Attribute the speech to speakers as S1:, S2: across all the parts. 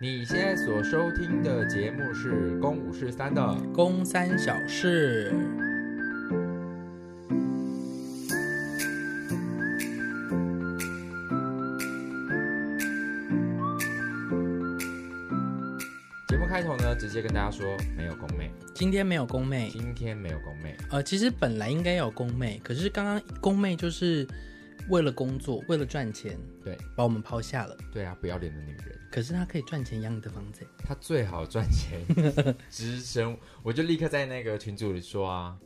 S1: 你现在所收听的节目是《公五十三》的《
S2: 公三小事》。
S1: 节目开头呢，直接跟大家说，没有宫妹，
S2: 今天没有宫妹，
S1: 今天没有宫妹。
S2: 呃，其实本来应该有宫妹，可是刚刚宫妹就是。为了工作，为了赚钱，
S1: 对，
S2: 把我们抛下了。
S1: 对啊，不要脸的女人。
S2: 可是她可以赚钱养你的房子。
S1: 她最好赚钱 支撑，我就立刻在那个群组里说啊，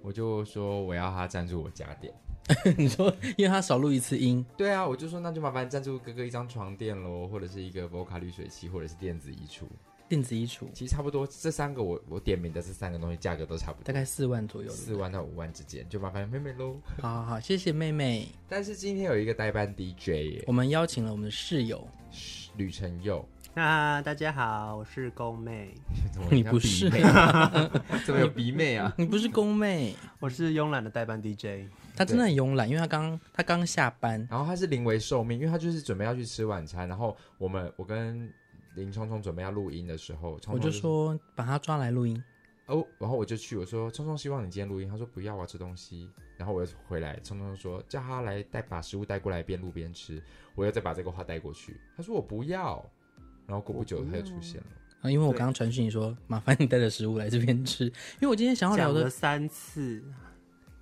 S1: 我就说我要她赞助我家电。
S2: 你说，因为她少录一次音。
S1: 对啊，我就说那就麻烦赞助哥哥一张床垫喽，或者是一个 Voca 滤水器，或者是电子衣橱。
S2: 电子衣橱
S1: 其实差不多，这三个我我点名的这三个东西价格都差不多，
S2: 大概四万左右，
S1: 四万到五万之间，就麻烦妹妹喽。
S2: 好好好，谢谢妹妹。
S1: 但是今天有一个代班 DJ 耶，
S2: 我们邀请了我们的室友
S1: 吕晨佑。
S3: 啊，大家好，我是宫妹。
S2: 你不是？
S1: 怎么有鼻妹啊？
S2: 你不是宫妹，
S3: 我是慵懒的代班 DJ。
S2: 他真的很慵懒，因为他刚他刚下班，
S1: 然后他是临危受命，因为他就是准备要去吃晚餐，然后我们我跟。林聪聪准备要录音的时候，聪聪就，
S2: 我就说把他抓来录音。
S1: 哦，然后我就去，我说聪聪希望你今天录音，他说不要，我要吃东西，然后我又回来，聪聪说叫他来带把食物带过来边录边吃，我又再把这个话带过去，他说我不要，然后过不久他就出现了
S2: 啊，因为我刚刚传讯你说麻烦你带着食物来这边吃，因为我今天想要聊的
S3: 了三次，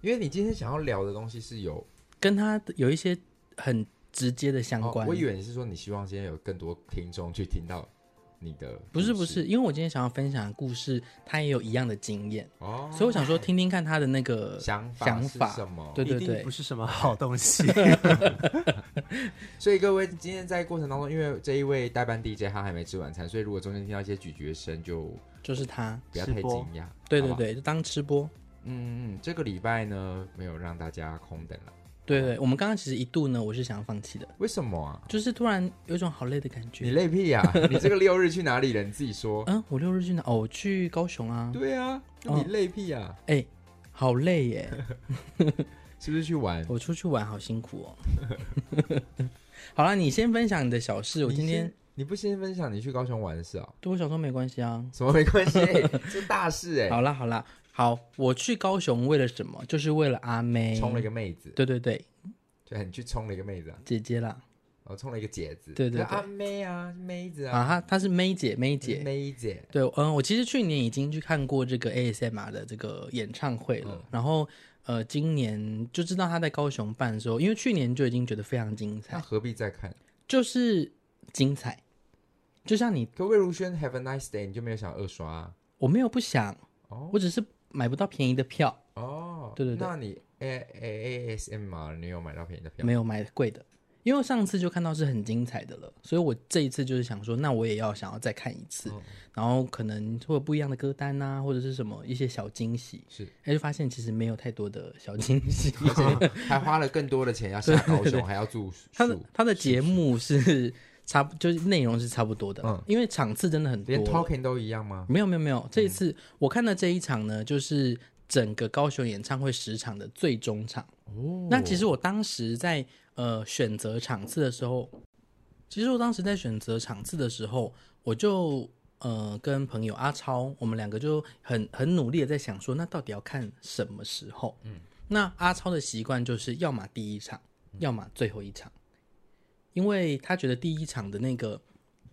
S1: 因为你今天想要聊的东西是有
S2: 跟他有一些很。直接的相关、哦，
S1: 我以为你是说你希望今天有更多听众去听到你的，
S2: 不是不是，因为我今天想要分享的故事，他也有一样的经验。哦，所以我想说听听看他的那个
S1: 想法
S2: 想法。
S1: 是什么，
S2: 对对对，
S3: 不是什么好东西。
S1: 所以各位今天在过程当中，因为这一位代班 DJ 他还没吃晚餐，所以如果中间听到一些咀嚼声，就
S2: 就是他，
S1: 不要太惊讶。
S2: 对对对，就当吃播。
S1: 嗯嗯，这个礼拜呢，没有让大家空等了。
S2: 对对，我们刚刚其实一度呢，我是想要放弃的。
S1: 为什么啊？
S2: 就是突然有一种好累的感觉。
S1: 你累屁呀、啊！你这个六日去哪里了？你自己说。
S2: 嗯，我六日去哪？哦，我去高雄啊。
S1: 对啊，你累屁呀、啊！
S2: 哎、哦欸，好累耶！
S1: 是不是去玩？
S2: 我出去玩好辛苦哦。好了，你先分享你的小事。我今天
S1: 你，你不先分享你去高雄玩的事啊？
S2: 对我小时候没关系啊。
S1: 什么没关系？这大事哎。
S2: 好啦好啦，好，我去高雄为了什么？就是为了阿妹，
S1: 冲了一个妹子。
S2: 对对对。
S1: 对，你去冲了一个妹子啊，
S2: 姐姐啦，
S1: 我，冲了一个姐子，
S2: 对对对，
S1: 阿妹啊，妹子啊，
S2: 啊，她她是妹姐，妹姐，
S1: 妹姐，
S2: 对，嗯，我其实去年已经去看过这个 ASMR 的这个演唱会了，嗯、然后呃，今年就知道她在高雄办的时候，因为去年就已经觉得非常精彩，那
S1: 何必再看？
S2: 就是精彩，就像你
S1: 可魏如萱 Have a nice day，你就没有想二刷、啊？
S2: 我没有不想，哦，我只是买不到便宜的票，
S1: 哦，
S2: 对对对，
S1: 那你。A A A S M R，你有买到便宜的票？
S2: 没有买贵的，因为上次就看到是很精彩的了，所以我这一次就是想说，那我也要想要再看一次，哦、然后可能会有不一样的歌单啊，或者是什么一些小惊喜，
S1: 是，
S2: 哎，就发现其实没有太多的小惊喜，
S1: 还花了更多的钱要下高雄，还要住宿。
S2: 他的他的节目是差不，就是内容是差不多的，嗯，因为场次真的很多，
S1: 连 talking 都一样吗？
S2: 没有没有没有，这一次、嗯、我看的这一场呢，就是。整个高雄演唱会十场的最终场，哦，那其实我当时在呃选择场次的时候，其实我当时在选择场次的时候，我就呃跟朋友阿超，我们两个就很很努力的在想说，那到底要看什么时候？嗯，那阿超的习惯就是要么第一场，要么最后一场，因为他觉得第一场的那个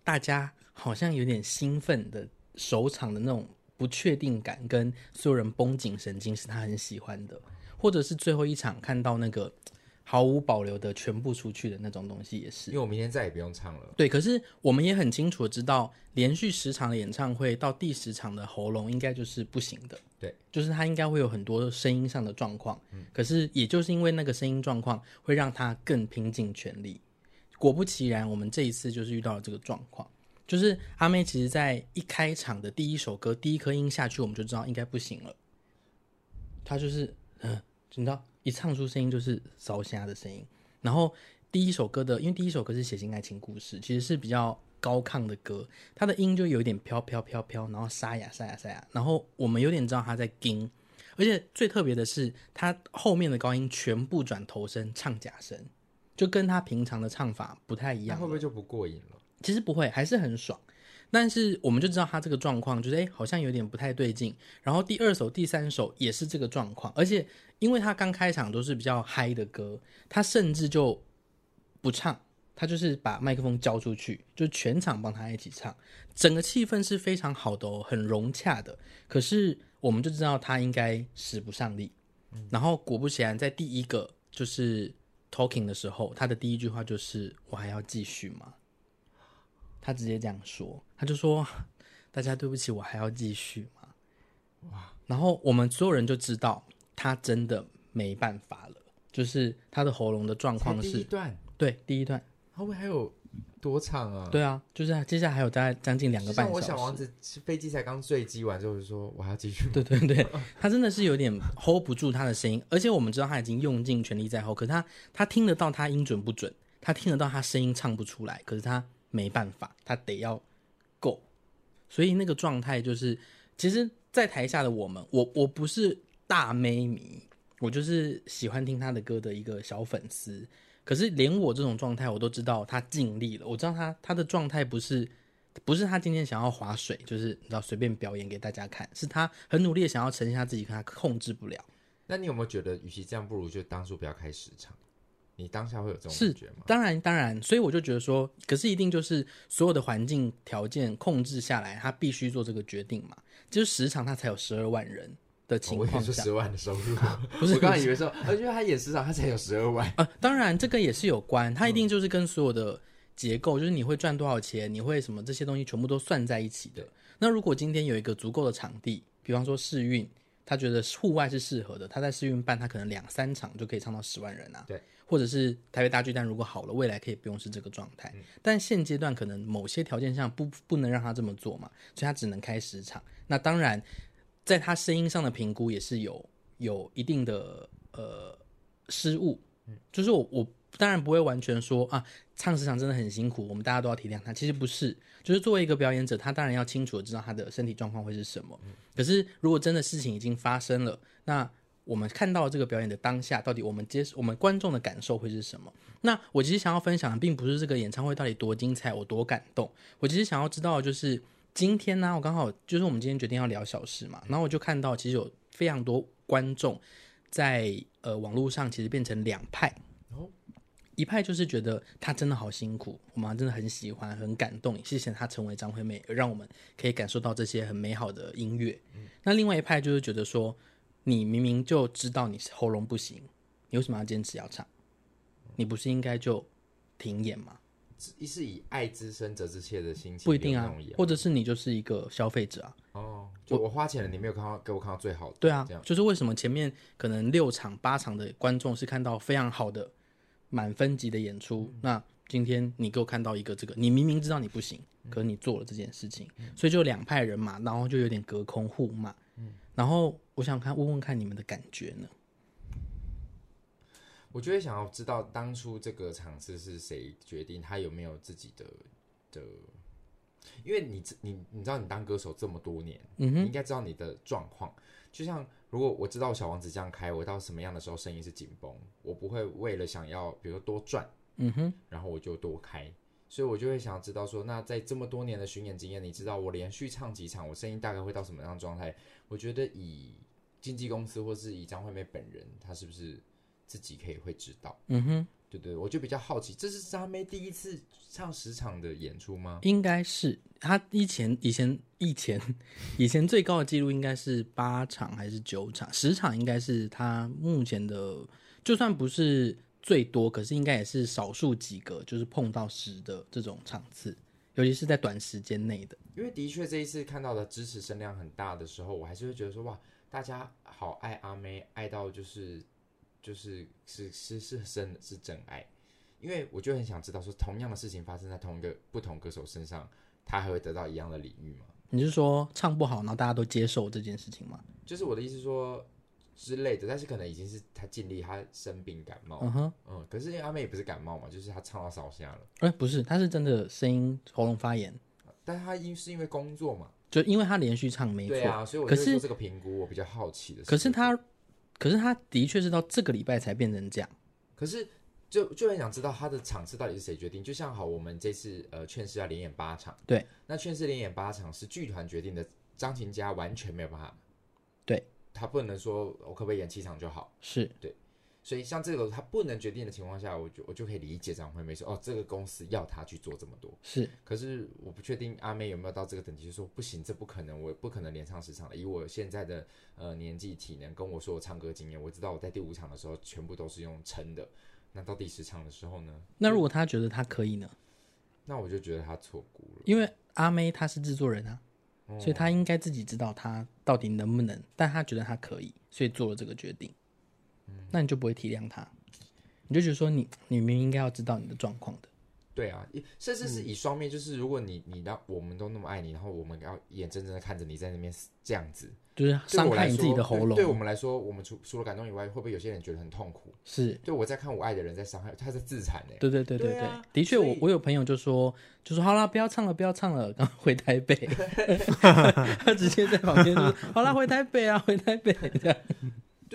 S2: 大家好像有点兴奋的首场的那种。不确定感跟所有人绷紧神经是他很喜欢的，或者是最后一场看到那个毫无保留的全部出去的那种东西也是。
S1: 因为我明天再也不用唱了。
S2: 对，可是我们也很清楚的知道，连续十场的演唱会到第十场的喉咙应该就是不行的。
S1: 对，
S2: 就是他应该会有很多声音上的状况。嗯，可是也就是因为那个声音状况，会让他更拼尽全力。果不其然，我们这一次就是遇到了这个状况。就是阿妹，其实，在一开场的第一首歌，第一颗音下去，我们就知道应该不行了。她就是，嗯，你知道，一唱出声音就是烧声的声音。然后第一首歌的，因为第一首歌是《写进爱情故事》，其实是比较高亢的歌，它的音就有一点飘飘飘飘，然后沙哑沙哑沙哑。然后我们有点知道他在惊，而且最特别的是，他后面的高音全部转头声唱假声，就跟他平常的唱法不太一样。
S1: 会不会就不过瘾了？
S2: 其实不会，还是很爽。但是我们就知道他这个状况，就是哎，好像有点不太对劲。然后第二首、第三首也是这个状况，而且因为他刚开场都是比较嗨的歌，他甚至就不唱，他就是把麦克风交出去，就全场帮他一起唱，整个气氛是非常好的哦，很融洽的。可是我们就知道他应该使不上力。然后果不其然，在第一个就是 talking 的时候，他的第一句话就是“我还要继续吗？”他直接这样说，他就说：“大家对不起，我还要继续吗？”哇！然后我们所有人就知道他真的没办法了，就是他的喉咙的状况是
S1: 第一段，
S2: 对，第一段
S1: 后面还有多长啊？
S2: 对啊，就是接下来还有大概将近两个半小时。
S1: 我小王子飞机才刚坠机完之后就说：“我还要继续。”
S2: 对对对，他真的是有点 hold 不住他的声音，而且我们知道他已经用尽全力在 hold，可是他他听得到他音准不准，他听得到他声音唱不出来，可是他。没办法，他得要够，所以那个状态就是，其实，在台下的我们，我我不是大妹迷，我就是喜欢听他的歌的一个小粉丝。可是连我这种状态，我都知道他尽力了，我知道他他的状态不是不是他今天想要划水，就是你知道随便表演给大家看，是他很努力的想要呈现他自己，可他控制不了。
S1: 那你有没有觉得，与其这样，不如就当初不要开十场？你当下会有这种感觉吗？
S2: 当然，当然，所以我就觉得说，可是一定就是所有的环境条件控制下来，他必须做这个决定嘛。就是十场他才有十二万人的情况下，
S1: 我十万的收入，
S2: 不是？
S1: 我刚才以为说，而且他演十场他才有十二万。
S2: 呃，当然这个也是有关，他一定就是跟所有的结构，嗯、就是你会赚多少钱，你会什么这些东西全部都算在一起的。那如果今天有一个足够的场地，比方说试运，他觉得户外是适合的，他在试运办，他可能两三场就可以唱到十万人啊。
S1: 对。
S2: 或者是台北大巨蛋，如果好了，未来可以不用是这个状态。嗯、但现阶段可能某些条件上不不能让他这么做嘛，所以他只能开十场。那当然，在他声音上的评估也是有有一定的呃失误。嗯，就是我我当然不会完全说啊，唱十场真的很辛苦，我们大家都要体谅他。其实不是，就是作为一个表演者，他当然要清楚的知道他的身体状况会是什么。可是如果真的事情已经发生了，那我们看到这个表演的当下，到底我们接我们观众的感受会是什么？那我其实想要分享的，并不是这个演唱会到底多精彩，我多感动。我其实想要知道的就是今天呢，我刚好就是我们今天决定要聊小事嘛，然后我就看到其实有非常多观众在呃网络上其实变成两派，一派就是觉得他真的好辛苦，我们真的很喜欢，很感动，谢谢他成为张惠妹，让我们可以感受到这些很美好的音乐。那另外一派就是觉得说。你明明就知道你喉咙不行，你为什么要坚持要唱？你不是应该就停演吗？
S1: 一是以爱之深责之切的心情，
S2: 不一定啊，或者是你就是一个消费者啊。
S1: 哦，就我花钱了，你没有看到给我看到最好的。
S2: 对啊，就是为什么前面可能六场八场的观众是看到非常好的满分级的演出，嗯、那今天你给我看到一个这个，你明明知道你不行，可是你做了这件事情，嗯、所以就两派人嘛，然后就有点隔空互骂。嗯，然后。我想看，问问看你们的感觉呢？
S1: 我就会想要知道当初这个场次是谁决定，他有没有自己的的？因为你你你知道，你当歌手这么多年，嗯哼，你应该知道你的状况。就像如果我知道小王子这样开，我到什么样的时候声音是紧绷，我不会为了想要比如说多赚，嗯哼，然后我就多开。所以我就会想要知道说，那在这么多年的巡演经验，你知道我连续唱几场，我声音大概会到什么样的状态？我觉得以经纪公司或是以张惠妹本人，她是不是自己可以会知道？嗯哼，对对，我就比较好奇，这是沙妹第一次唱十场的演出吗？
S2: 应该是，她以前以前以前 以前最高的记录应该是八场还是九场？十场应该是她目前的，就算不是最多，可是应该也是少数几个，就是碰到十的这种场次，尤其是在短时间内的。
S1: 因为的确这一次看到的支持声量很大的时候，我还是会觉得说哇。大家好爱阿妹，爱到就是就是是是是真的是真爱，因为我就很想知道说，同样的事情发生在同一个不同歌手身上，他还会得到一样的礼遇吗？
S2: 你是说唱不好，然后大家都接受这件事情吗？
S1: 就是我的意思说之类的，但是可能已经是他尽力，他生病感冒，嗯哼，嗯，可是因为阿妹也不是感冒嘛，就是他唱到烧瞎了，
S2: 哎、欸，不是，他是真的声音喉咙发炎，
S1: 但是他因是因为工作嘛。
S2: 就因为他连续唱没错，
S1: 对啊，所以我就说这个评估我比较好奇的是。
S2: 可是他，可是他的确是到这个礼拜才变成这样。
S1: 可是就就很想知道他的场次到底是谁决定。就像好，我们这次呃劝世要连演八场，
S2: 对，
S1: 那劝世连演八场是剧团决定的，张琴家完全没有办法，
S2: 对，
S1: 他不能说我可不可以演七场就好，
S2: 是
S1: 对。所以像这个他不能决定的情况下，我就我就可以理解张惠妹说哦，这个公司要他去做这么多
S2: 是，
S1: 可是我不确定阿妹有没有到这个等级，就说不行，这不可能，我不可能连唱十场的。以我现在的呃年纪体能，跟我说我唱歌经验，我知道我在第五场的时候全部都是用撑的。那到第十场的时候呢？
S2: 那如果他觉得他可以呢？
S1: 那我就觉得他错估了，
S2: 因为阿妹她是制作人啊，哦、所以他应该自己知道他到底能不能，但他觉得他可以，所以做了这个决定。嗯、那你就不会体谅他。你就觉得说你你明明应该要知道你的状况的，
S1: 对啊，甚至是以双面，就是如果你你让我们都那么爱你，然后我们要眼睁睁的看着你在那边这样子，
S2: 就是伤害你自己的喉
S1: 咙。对，我们来说，我们除除了感动以外，会不会有些人觉得很痛苦？
S2: 是，
S1: 对我在看我爱的人在伤害，他在自残呢。
S2: 对对对对对，的确，我我有朋友就说就说好了，不要唱了，不要唱了，刚回台北 他直接在旁边说好了，回台北啊，回台北这样。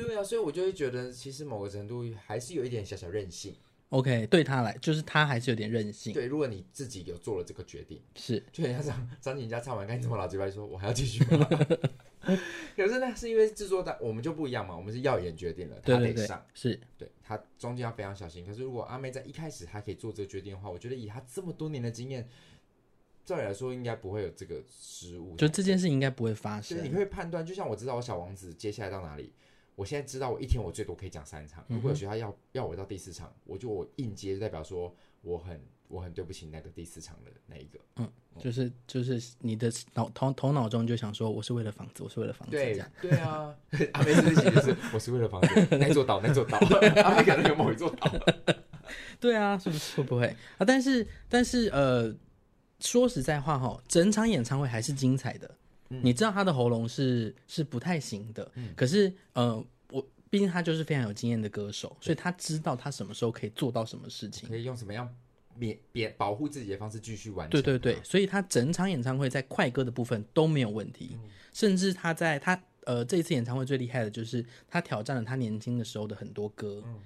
S1: 对啊，所以我就会觉得，其实某个程度还是有一点小小任性。
S2: OK，对他来，就是他还是有点任性。
S1: 对，如果你自己有做了这个决定，
S2: 是，
S1: 就人家张张景佳唱完，赶紧这么老几白说，我还要继续吗？可是呢，是因为制作单我们就不一样嘛，我们是耀眼决定了，他得上，
S2: 对对对是
S1: 对他中间要非常小心。可是如果阿妹在一开始还可以做这个决定的话，我觉得以她这么多年的经验，照理来说应该不会有这个失误，
S2: 就这件事应该不会发生。
S1: 你会判断，就像我知道我小王子接下来到哪里。我现在知道，我一天我最多可以讲三场。如果有学校要要我到第四场，我就我应接，代表说我很我很对不起那个第四场的那一个。
S2: 嗯，就是就是你的脑头头脑中就想说，我是为了房子，我是为了房子。
S1: 对对啊，阿妹自己就是我是为了房子，那座岛那座岛，阿妹可能有某一座岛。
S2: 对啊，是不是会不会啊？但是但是呃，说实在话哈，整场演唱会还是精彩的。嗯、你知道他的喉咙是是不太行的，嗯、可是呃，我毕竟他就是非常有经验的歌手，所以他知道他什么时候可以做到什么事情，
S1: 可以用什么样免别保护自己的方式继续完成。
S2: 对对对，所以他整场演唱会在快歌的部分都没有问题，嗯、甚至他在他呃这一次演唱会最厉害的就是他挑战了他年轻的时候的很多歌，嗯、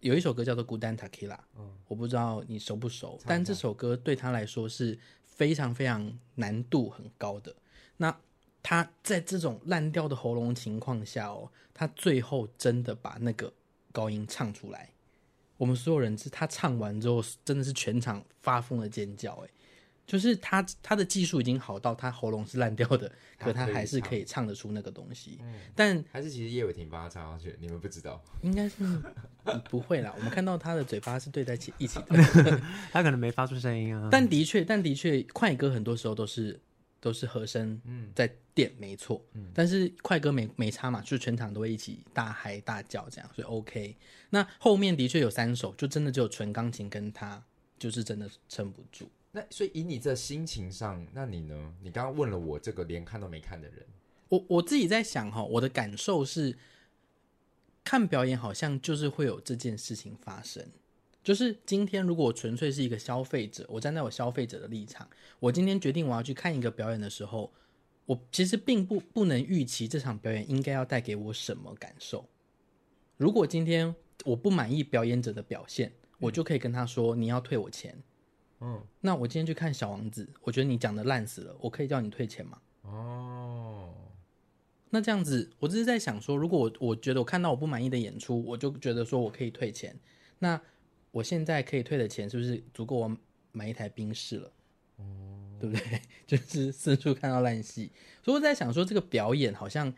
S2: 有一首歌叫做《孤单 Tequila》，嗯，我不知道你熟不熟，但这首歌对他来说是非常非常难度很高的，那。他在这种烂掉的喉咙情况下哦，他最后真的把那个高音唱出来。我们所有人是他唱完之后，真的是全场发疯的尖叫。哎，就是他他的技术已经好到他喉咙是烂掉的，可他还是可以唱得出那个东西。嗯，但
S1: 还是其实叶伟霆帮他唱上去，你们不知道？
S2: 应该是不会啦。我们看到他的嘴巴是对在一起一起的，
S3: 他可能没发出声音啊。
S2: 但的确，但的确，快歌很多时候都是。都是和声在垫，没错。嗯，但是快歌没没差嘛，就是全场都会一起大嗨大叫这样，所以 OK。那后面的确有三首，就真的只有纯钢琴跟他，就是真的撑不住。
S1: 那所以以你这心情上，那你呢？你刚刚问了我这个连看都没看的人，
S2: 我我自己在想哈，我的感受是，看表演好像就是会有这件事情发生。就是今天，如果我纯粹是一个消费者，我站在我消费者的立场，我今天决定我要去看一个表演的时候，我其实并不不能预期这场表演应该要带给我什么感受。如果今天我不满意表演者的表现，我就可以跟他说：“你要退我钱。”嗯，那我今天去看小王子，我觉得你讲的烂死了，我可以叫你退钱吗？哦，那这样子，我只是在想说，如果我我觉得我看到我不满意的演出，我就觉得说我可以退钱，那。我现在可以退的钱是不是足够我买一台冰室了？嗯，对不对？就是四处看到烂戏，所以我在想说，这个表演好像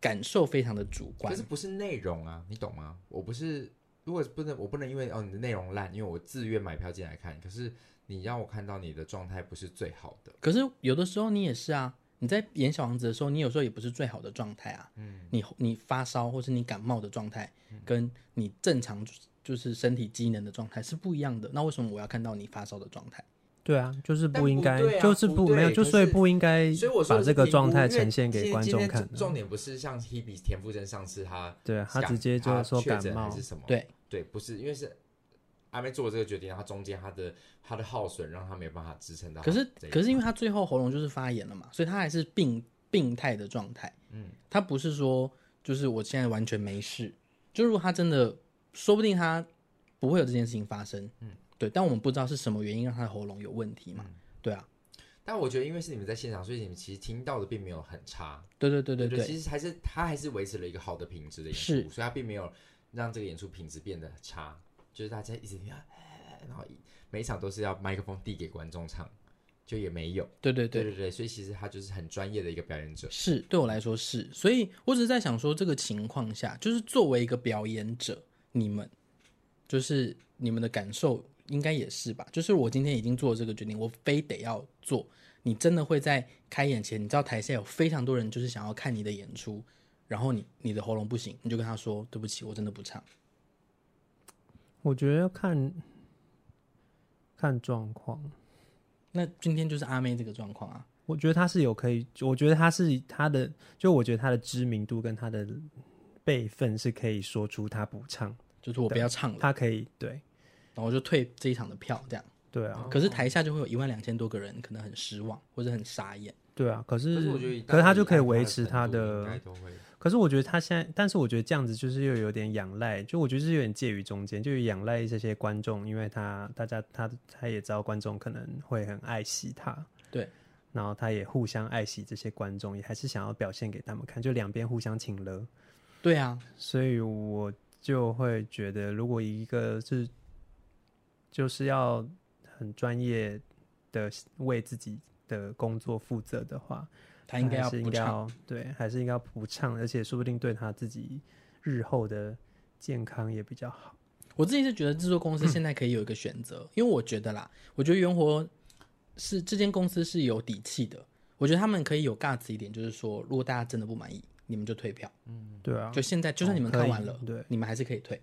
S2: 感受非常的主观。
S1: 可是不是内容啊，你懂吗？我不是，如果不能，我不能因为哦你的内容烂，因为我自愿买票进来看。可是你让我看到你的状态不是最好的。
S2: 可是有的时候你也是啊，你在演小王子的时候，你有时候也不是最好的状态啊。嗯，你你发烧或是你感冒的状态，跟你正常。就是身体机能的状态是不一样的，那为什么我要看到你发烧的状态？
S3: 对啊，就是不应该，啊、就是不，不没有，就所以不应该，所以我把这个状态呈现给观众看。
S1: 重点不是像 Hebe 田馥甄上次他，
S3: 对啊，他直接就是说感冒
S1: 还是什么？
S2: 对
S1: 对，不是，因为是阿妹做这个决定，他中间他的他的耗损让他没有办法支撑到。
S2: 可是可是因为他最后喉咙就是发炎了嘛，所以他还是病病态的状态。嗯，他不是说就是我现在完全没事，就如果他真的说不定他。不会有这件事情发生。嗯，对，但我们不知道是什么原因让他的喉咙有问题嘛？嗯、对啊。
S1: 但我觉得，因为是你们在现场，所以你们其实听到的并没有很差。
S2: 对对对对对，
S1: 其实还是他还是维持了一个好的品质的演出，所以他并没有让这个演出品质变得差。就是大家一直听，然后每一场都是要麦克风递给观众唱，就也没有。
S2: 对对对
S1: 对对对，所以其实他就是很专业的一个表演者。
S2: 是对我来说是，所以我只是在想说，这个情况下，就是作为一个表演者，你们就是你们的感受应该也是吧？就是我今天已经做了这个决定，我非得要做。你真的会在开演前，你知道台下有非常多人就是想要看你的演出，然后你你的喉咙不行，你就跟他说对不起，我真的不唱。
S3: 我觉得要看看状况。
S2: 那今天就是阿妹这个状况啊。
S3: 我觉得他是有可以，我觉得他是他的，就我觉得他的知名度跟他的辈分是可以说出他不唱，
S2: 就是我不要唱了，
S3: 他可以对，
S2: 然后我就退这一场的票这样。
S3: 对啊，
S2: 可是台下就会有一万两千多个人，可能很失望或者很傻眼。
S3: 对啊，可是可是，我觉得可是他就可以维持他的，可是我觉得他现在，但是我觉得这样子就是又有点仰赖，就我觉得是有点介于中间，就仰赖这些观众，因为他大家他他也知道观众可能会很爱惜他，
S2: 对，
S3: 然后他也互相爱惜这些观众，也还是想要表现给他们看，就两边互相请了。
S2: 对啊，
S3: 所以我就会觉得，如果一个是就是要。很专业的为自己的工作负责的话，
S2: 他应该要不唱，
S3: 对，还是应该要不唱，而且说不定对他自己日后的健康也比较好。
S2: 我自己是觉得制作公司现在可以有一个选择，嗯、因为我觉得啦，我觉得元活是这间公司是有底气的，我觉得他们可以有 guts 一点，就是说，如果大家真的不满意，你们就退票。
S3: 嗯，对啊，
S2: 就现在，就算你们看完了，
S3: 哦、对，
S2: 你们还是可以退。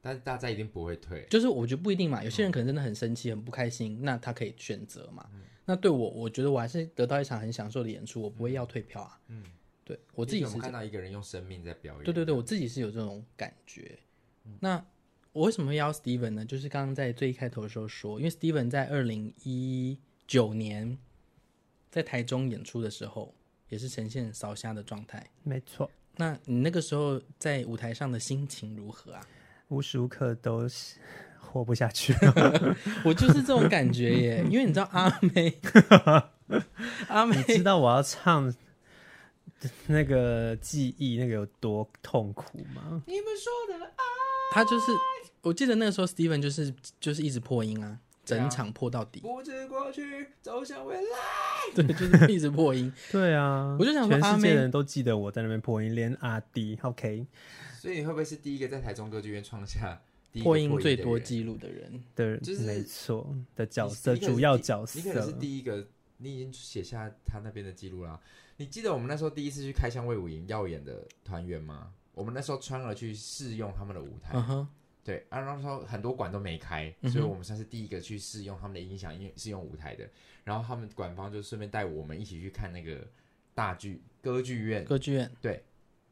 S1: 但是大家一定不会退，
S2: 就是我觉得不一定嘛。有些人可能真的很生气、很不开心，那他可以选择嘛。那对我，我觉得我还是得到一场很享受的演出，我不会要退票啊。嗯，对我自己是
S1: 看到一个人用生命在表演。
S2: 对对对，我自己是有这种感觉。那我为什么会邀 Steven 呢？就是刚刚在最一开头的时候说，因为 Steven 在二零一九年在台中演出的时候，也是呈现烧瞎的状态。
S3: 没错。
S2: 那你那个时候在舞台上的心情如何啊？
S3: 无时无刻都是活不下去，
S2: 我就是这种感觉耶。因为你知道阿妹，阿妹，
S3: 你知道我要唱那个记忆那个有多痛苦吗？
S1: 你们说的爱，
S2: 他就是，我记得那个时候 Steven 就是就是一直破音啊，整场破到底。
S1: 不知过去，走向未来。
S2: 对，就是一直破音。
S3: 对啊，
S2: 我就想说，
S3: 全世界人都记得我在那边破音，连阿弟，OK。
S1: 所以你会不会是第一个在台中歌剧院创下
S2: 破音最多记录的人？
S3: 对，就是没错的角色，主要角色。
S1: 你可能是第一个，你已经写下他那边的记录啦。你记得我们那时候第一次去开箱魏武营耀眼的团员吗？我们那时候穿了去试用他们的舞台。对，啊，那时候很多馆都没开，所以我们算是第一个去试用他们的音响，因为试用舞台的。然后他们馆方就顺便带我们一起去看那个大剧歌剧院。
S2: 歌剧院，
S1: 对。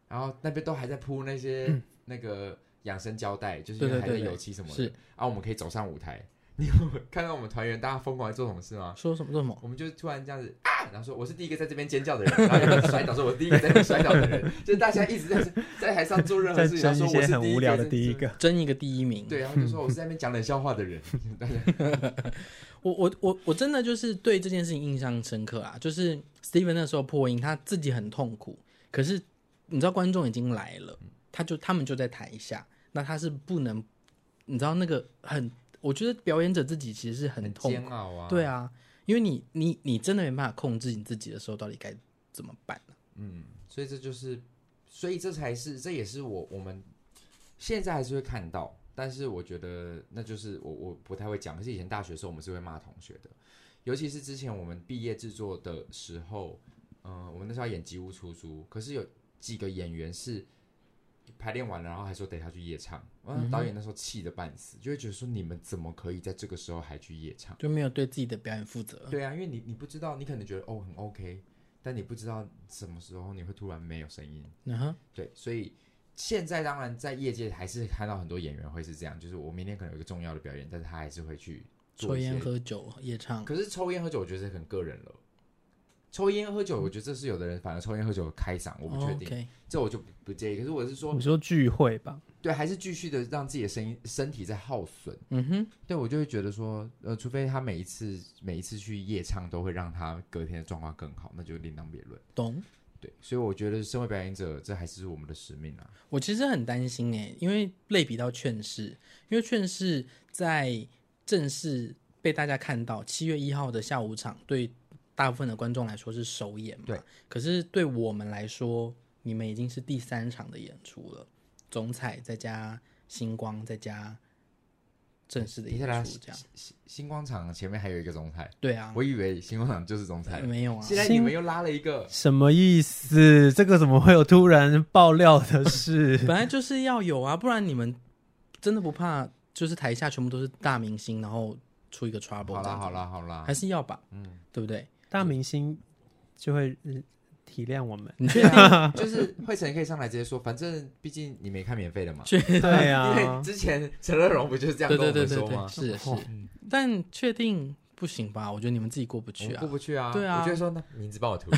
S1: 然后那边都还在铺那些那个养生胶带，嗯、就是还在油漆什么的。是，然后我们可以走上舞台。你有看到我们团员大家疯狂在做什么事吗？
S2: 说什么做什么？
S1: 我们就突然这样子啊，然后说我是第一个在这边尖叫的人，然后有人摔倒说我是第一个在这边摔倒的人，就是大家一直在在台上做任何事情，说我是
S3: 很无聊的第一个，
S2: 争一个第一名。
S1: 对，然后就说我是在那边讲冷笑话的人。
S2: 我我我我真的就是对这件事情印象深刻啊，就是 Steven 那时候破音，他自己很痛苦，可是。你知道观众已经来了，他就他们就在台下，那他是不能，你知道那个很，我觉得表演者自己其实是很痛苦，
S1: 很煎熬啊，
S2: 对啊，因为你你你真的没办法控制你自己的时候，到底该怎么办呢？
S1: 嗯，所以这就是，所以这才是，这也是我我们现在还是会看到，但是我觉得那就是我我不太会讲，可是以前大学的时候我们是会骂同学的，尤其是之前我们毕业制作的时候，嗯、呃，我们那时候要演《吉屋出租》，可是有。几个演员是排练完了，然后还说等下去夜唱。嗯，导演那时候气得半死，就会觉得说，你们怎么可以在这个时候还去夜唱？
S2: 就没有对自己的表演负责。
S1: 对啊，因为你你不知道，你可能觉得哦很 OK，但你不知道什么时候你会突然没有声音。
S2: 嗯哼，
S1: 对，所以现在当然在业界还是看到很多演员会是这样，就是我明天可能有一个重要的表演，但是他还是会去
S2: 抽烟喝酒夜唱。
S1: 可是抽烟喝酒，我觉得是很个人了。抽烟喝酒，我觉得这是有的人反而抽烟喝酒开嗓，我不确定，这我就不介意。可是我是说，
S3: 你说聚会吧？
S1: 对，还是继续的让自己的声音身体在耗损。
S2: 嗯哼，
S1: 对我就会觉得说，呃，除非他每一次每一次去夜唱都会让他隔天的状况更好，那就另当别论。
S2: 懂。
S1: 对，所以我觉得身为表演者，这还是我们的使命啊。
S2: 我其实很担心哎，因为类比到劝世，因为劝世在正式被大家看到七月一号的下午场，对大部分的观众来说是首演嘛。
S1: 对。
S2: 可是对我们来说，你们已经是第三场的演出了，总彩再加星光再加。正式的演出这样，
S1: 星星光场前面还有一个总彩，
S2: 对啊，
S1: 我以为星光场就是总彩，
S2: 没有啊。
S1: 现在你们又拉了一个，
S3: 什么意思？这个怎么会有突然爆料的事？
S2: 本来就是要有啊，不然你们真的不怕？就是台下全部都是大明星，然后出一个 trouble。
S1: 好啦好啦好啦，
S2: 还是要吧，嗯，对不对？
S3: 大明星就会。体谅我们，
S2: 你确 定？
S1: 就是惠成可以上来直接说，反正毕竟你没看免费的嘛。
S3: 对啊，
S1: 因为之前陈乐融不就是这样跟我们说吗？
S2: 是是，但确定不行吧？我觉得你们自己过不去啊，
S1: 过不去啊。
S2: 对啊，
S1: 我觉得说那名字帮我涂。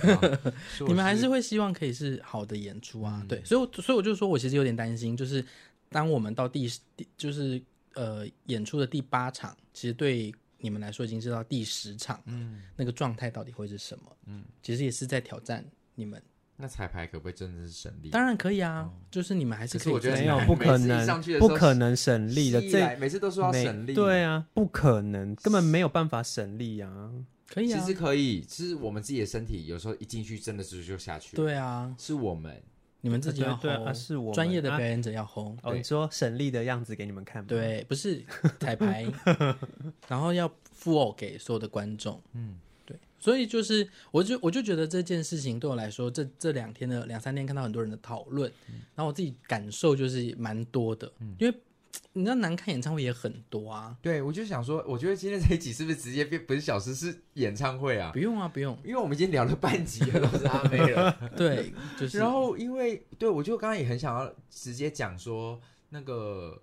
S2: 你们还是会希望可以是好的演出啊。对，所以所以我就说我其实有点担心，就是当我们到第第就是呃演出的第八场，其实对你们来说已经知道第十场，嗯，那个状态到底会是什么？嗯，其实也是在挑战。你们
S1: 那彩排可不可以真的是省力？
S2: 当然可以啊，就是你们还是可以。
S1: 我觉得
S3: 没有不可能，不可能省力的。这
S1: 每次都说要省力，
S3: 对啊，不可能，根本没有办法省力啊。
S2: 可以啊，
S1: 其实可以，其实我们自己的身体有时候一进去真的是就下去。
S2: 对啊，
S1: 是我们，
S2: 你们自己要
S3: 对啊，是我
S2: 专业的表演者要 hold。
S3: 哦，你说省力的样子给你们看吗？
S2: 对，不是彩排，然后要 full 给所有的观众。嗯。对所以就是，我就我就觉得这件事情对我来说，这这两天的两三天看到很多人的讨论，嗯、然后我自己感受就是蛮多的，嗯、因为你知道难看演唱会也很多啊。
S1: 对，我就想说，我觉得今天这一集是不是直接变不是小时是演唱会啊？
S2: 不用啊，不用，
S1: 因为我们已经聊了半集了，都是阿妹了。
S2: 对，就是。
S1: 然后因为对我就刚刚也很想要直接讲说那个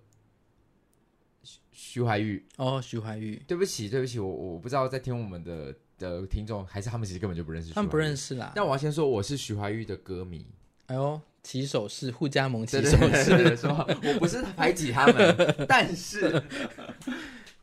S1: 徐徐怀钰
S2: 哦，徐怀钰，
S1: 对不起，对不起，我我不知道在听我们的。的听众还是他们其实根本就不认识，
S2: 他们不认识啦。
S1: 但我要先说，我是徐怀钰的歌迷。
S2: 哎呦，起手是互加盟，起手是
S1: 说，我不是排挤他们，但是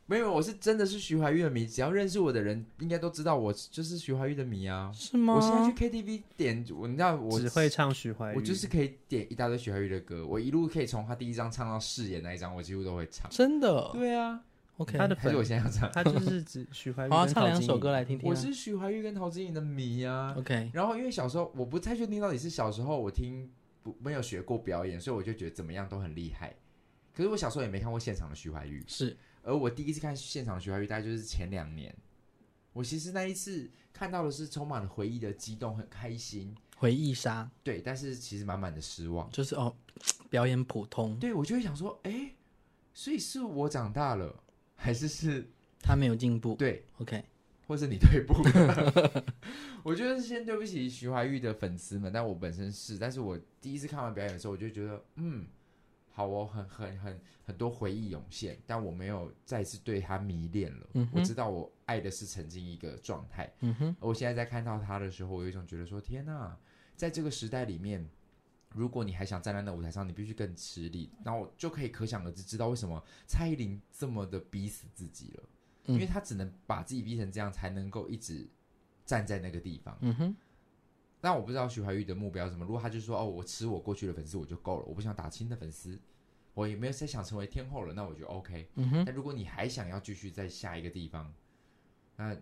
S1: 没有，我是真的是徐怀钰的迷。只要认识我的人，应该都知道我就是徐怀钰的迷啊。
S2: 是吗？
S1: 我现在去 KTV 点，我你知道我
S3: 只会唱徐怀钰，
S1: 我就是可以点一大堆徐怀钰的歌，我一路可以从他第一张唱到誓言那一张，我几乎都会唱。
S2: 真的？
S1: 对啊。
S2: OK，
S3: 他的
S1: 还是我现在要唱，
S3: 他就是指 徐怀钰。
S2: 好，唱两首歌来听听。
S1: 我是徐怀钰跟陶晶莹的迷啊。
S2: OK，
S1: 然后因为小时候我不太确定到底是小时候我听不没有学过表演，所以我就觉得怎么样都很厉害。可是我小时候也没看过现场的徐怀钰，
S2: 是。
S1: 而我第一次看现场的徐怀钰，大概就是前两年。我其实那一次看到的是充满了回忆的激动，很开心。
S2: 回忆杀。
S1: 对，但是其实满满的失望，
S2: 就是哦，表演普通。
S1: 对，我就会想说，哎，所以是我长大了。还是是
S2: 他没有进步，
S1: 对
S2: ，OK，
S1: 或是你退步。我觉得先对不起徐怀钰的粉丝们，但我本身是，但是我第一次看完表演的时候，我就觉得，嗯，好哦，很很很很多回忆涌现，但我没有再次对他迷恋了。嗯、我知道我爱的是曾经一个状态。嗯哼，我现在在看到他的时候，我有一种觉得说，天哪，在这个时代里面。如果你还想站在那舞台上，你必须更吃力。然后就可以可想而知，知道为什么蔡依林这么的逼死自己了，嗯、因为他只能把自己逼成这样，才能够一直站在那个地方。嗯哼。但我不知道徐怀钰的目标是什么。如果他就说哦，我吃我过去的粉丝我就够了，我不想打新的粉丝，我也没有再想成为天后了，那我就 OK。嗯哼。但如果你还想要继续在下一个地方，那。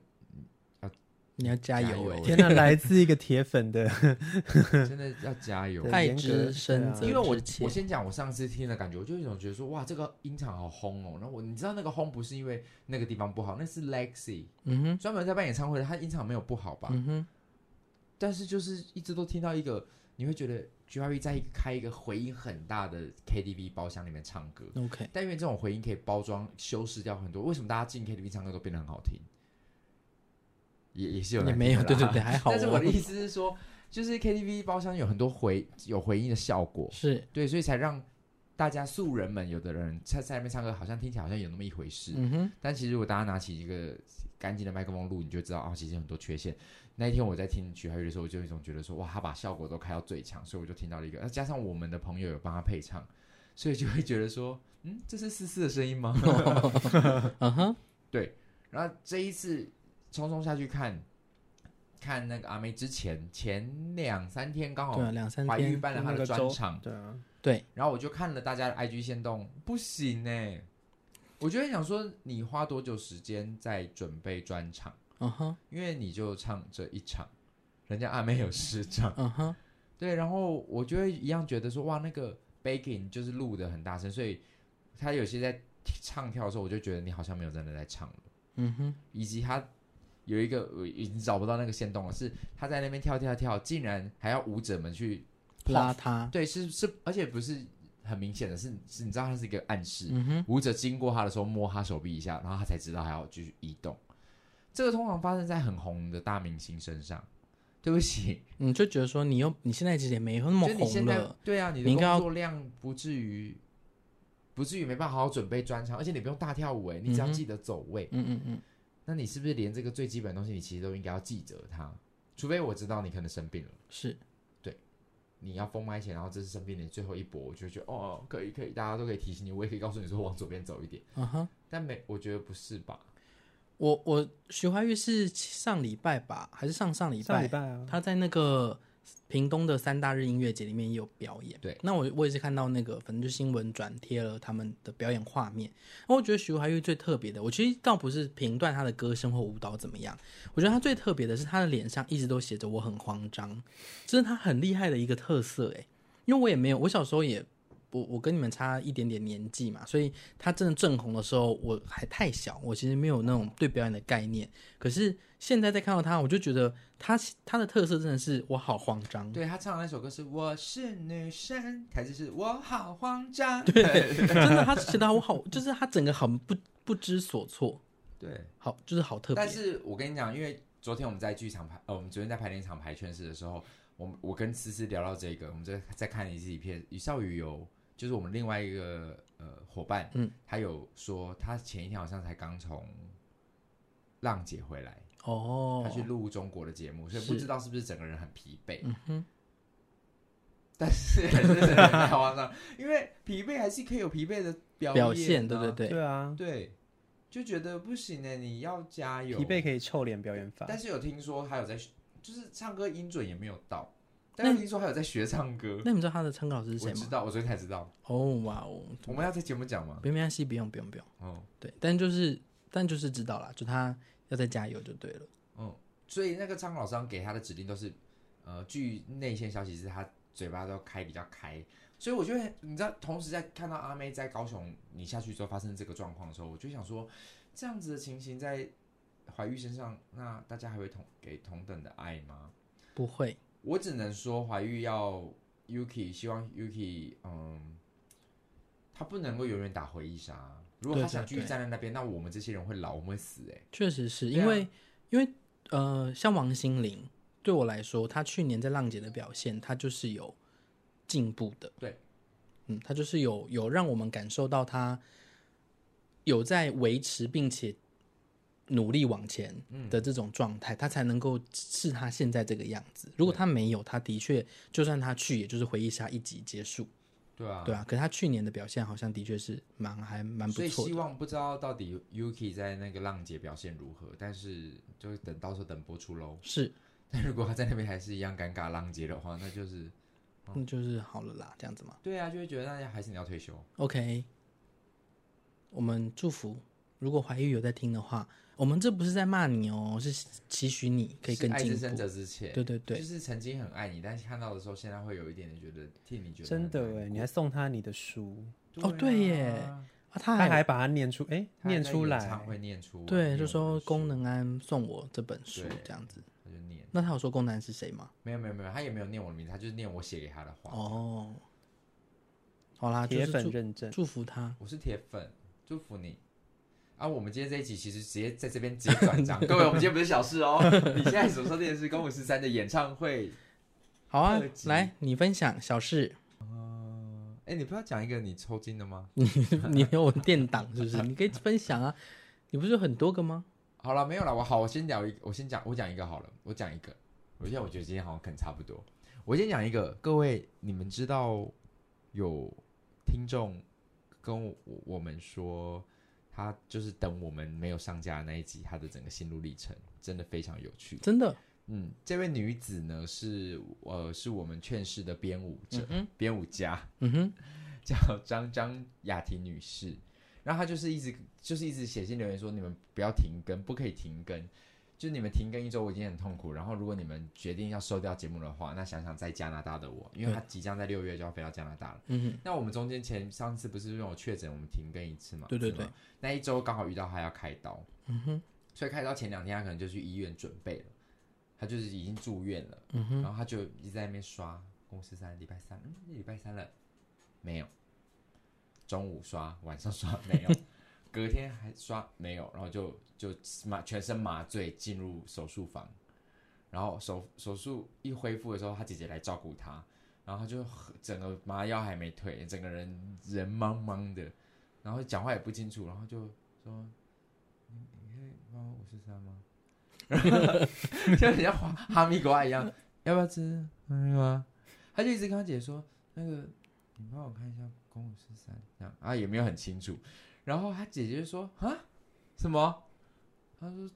S2: 你要加油！
S3: 天哪，来自一个铁粉的，
S1: 真的要加油！
S2: 爱之深，
S1: 因为我我先讲我上次听的感觉，我就有一种觉得说，哇，这个音场好轰哦。然后我你知道那个轰不是因为那个地方不好，那是 Lexi，嗯哼，专门在办演唱会的，他音场没有不好吧？嗯哼，但是就是一直都听到一个，你会觉得 G Y V 在开一个回音很大的 KTV 包厢里面唱歌
S2: ，OK，
S1: 但因为这种回音可以包装修饰掉很多，为什么大家进 KTV 唱歌都变得很好听？也也是有，
S2: 也没有，对对对，还好。
S1: 但是我的意思是说，就是 KTV 包厢有很多回有回音的效果，
S2: 是
S1: 对，所以才让大家素人们，有的人在在那边唱歌，好像听起来好像有那么一回事。嗯哼。但其实如果大家拿起一个干净的麦克风录，你就知道啊，其实有很多缺陷。那一天我在听徐怀钰的时候，我就有一种觉得说，哇，他把效果都开到最强，所以我就听到了一个，那加上我们的朋友有帮他配唱，所以就会觉得说，嗯，这是思思的声音吗？
S2: 嗯哼，
S1: 对。然后这一次匆匆下去看，看那个阿妹之前前两三天刚好
S2: 对两三天
S1: 怀玉办了他的专场，
S3: 对啊，
S2: 对。
S1: 然后我就看了大家的 IG 限动，不行哎，我就想说，你花多久时间在准备专场？嗯哼，因为你就唱这一场，人家阿妹有十场，嗯哼，对。然后我就会一样觉得说，哇，那个 backing 就是录的很大声，所以他有些在唱跳的时候，我就觉得你好像没有真的在唱了，嗯哼，以及他。有一个我已经找不到那个线动了，是他在那边跳跳跳，竟然还要舞者们去
S2: 拉他。
S1: 对，是是，而且不是很明显的是，是你知道他是一个暗示。舞者经过他的时候摸他手臂一下，然后他才知道还要继续移动。这个通常发生在很红的大明星身上。对不起，
S2: 你就觉得说你又你现在其实也没那么红了。
S1: 对啊，你的工作量不至于不至于没办法好好准备专场，而且你不用大跳舞哎，你只要记得走位。嗯嗯嗯。那你是不是连这个最基本的东西，你其实都应该要记着它？除非我知道你可能生病了，
S2: 是，
S1: 对，你要封麦前，然后这是生病的最后一搏，我就觉得哦，可以可以，大家都可以提醒你，我也可以告诉你说往左边走一点，嗯哼，但没，我觉得不是吧？
S2: 我我徐怀钰是上礼拜吧，还是上上礼拜？
S3: 上礼拜啊，
S2: 他在那个。屏东的三大日音乐节里面也有表演，
S1: 对。
S2: 那我我也是看到那个，反正就新闻转贴了他们的表演画面。那我觉得徐怀钰最特别的，我其实倒不是评断他的歌声或舞蹈怎么样，我觉得他最特别的是他的脸上一直都写着“我很慌张”，这是他很厉害的一个特色。诶，因为我也没有，我小时候也。我我跟你们差一点点年纪嘛，所以他真的正红的时候我还太小，我其实没有那种对表演的概念。可是现在再看到他，我就觉得他他的特色真的是我好慌张。
S1: 对，他唱的那首歌是我是女生，台词是我好慌张。
S2: 对，真的他写的我好，就是他整个很不不知所措。
S1: 对，
S2: 好就是好特别。
S1: 但是我跟你讲，因为昨天我们在剧场排，呃，我们昨天在排练场排劝世的时候，我我跟思思聊到这个，我们在在看一次影片，余少宇有。就是我们另外一个呃伙伴，嗯，他有说他前一天好像才刚从浪姐回来哦，他去录中国的节目，所以不知道是不是整个人很疲惫。嗯哼，但是还是很夸张，因为疲惫还是可以有疲惫的表、啊、
S2: 表现，对对对，
S3: 对啊，
S1: 对，就觉得不行呢，你要加油。
S3: 疲惫可以臭脸表演法，
S1: 但是有听说他有在，就是唱歌音准也没有到。但是听说还有在学唱歌，
S2: 那你知道他的唱歌老师是谁吗？
S1: 我知道，我昨天才知道。
S2: 哦哇哦！
S1: 我们要在节目讲吗？
S2: 不用，没关系，不用，不用，不用。哦，对，但就是，但就是知道了，就他要再加油就对了。
S1: 嗯，所以那个唱歌老师给他的指令都是，呃，据内线消息是他嘴巴都开比较开，所以我觉得你知道，同时在看到阿妹在高雄你下去之后发生这个状况的时候，我就想说，这样子的情形在怀玉身上，那大家还会同给同等的爱吗？
S2: 不会。
S1: 我只能说，怀玉要 Yuki，希望 Yuki，嗯，他不能够永远打回忆杀。如果他想继续站在那边，那我们这些人会老，我们会死。哎，
S2: 确实是因为，因为呃，像王心凌，对我来说，她去年在浪姐的表现，她就是有进步的。
S1: 对，
S2: 嗯，她就是有有让我们感受到她有在维持，并且。努力往前的这种状态，嗯、他才能够是他现在这个样子。如果他没有，他的确就算他去，也就是回忆杀一集结束。
S1: 对啊，
S2: 对啊。可是他去年的表现好像的确是蛮还蛮不错。
S1: 所以希望不知道到底 Yuki 在那个浪姐表现如何，但是就等到时候等播出喽。
S2: 是，
S1: 但如果他在那边还是一样尴尬浪姐的话，那就是
S2: 那、嗯、就是好了啦，这样子嘛。
S1: 对啊，就会觉得大家还是你要退休。
S2: OK，我们祝福，如果怀玉有在听的话。我们这不是在骂你哦，是期许你可以更进步。爱之深责之切。对对对，
S1: 就是曾经很爱你，但是看到的时候，现在会有一点点觉得替你觉得
S3: 真的哎，你还送他你的书
S2: 哦，对耶，啊，他还
S3: 他还把它念出哎，念出来，
S1: 会念出，
S2: 对，就说功能安送我这本书这样子，
S1: 他就念。
S2: 那他有说功能安是谁吗？
S1: 没有没有没有，他也没有念我的名字，他就是念我写给他的话。
S2: 哦，好啦，
S3: 铁粉认证，
S2: 祝福他，
S1: 我是铁粉，祝福你。啊，我们今天这一集其实直接在这边直接转账，各位，我们今天不是小事哦。你现在所收听的是公五十三的演唱会，
S2: 好啊，来你分享小事。
S1: 嗯，哎，你不要讲一个你抽筋的吗？
S2: 你你有我垫档是不是？你可以分享啊，你不是有很多个吗？
S1: 好了，没有了，我好，我先聊一个，我先讲，我讲一个好了，我讲一个。我现在我觉得今天好像可能差不多，我先讲一个，各位，你们知道有听众跟我我们说，他就是等我们没有上架的那一集，他的整个心路历程真的非常有趣，
S2: 真的。
S1: 嗯，这位女子呢是呃是我们劝世的编舞者，
S2: 嗯
S1: 编舞家，
S2: 嗯哼，
S1: 叫张张雅婷女士。然后她就是一直就是一直写信留言说，你们不要停更，不可以停更，就是你们停更一周我已经很痛苦。然后如果你们决定要收掉节目的话，那想想在加拿大的我，因为他即将在六月就要飞到加拿大了。
S2: 嗯哼，那
S1: 我们中间前上次不是因为我确诊，我们停更一次嘛？
S2: 对对对，
S1: 那一周刚好遇到他要开刀，
S2: 嗯哼，
S1: 所以开刀前两天他可能就去医院准备了。他就是已经住院了，
S2: 嗯哼，
S1: 然后他就一直在那边刷公司三礼拜三，嗯，礼拜三了，没有，中午刷，晚上刷没有，隔天还刷没有，然后就就麻全身麻醉进入手术房，然后手手术一恢复的时候，他姐姐来照顾他，然后他就整个麻药还没退，整个人人茫茫的，然后讲话也不清楚，然后就说，你你可以帮我五十三吗？就很像哈哈密瓜一样，要不要吃哈密瓜？他就一直跟他姐说：“那个，你帮我看一下公五十三，这样啊也没有很清楚。”然后他姐姐说：“啊，什么？”他说：“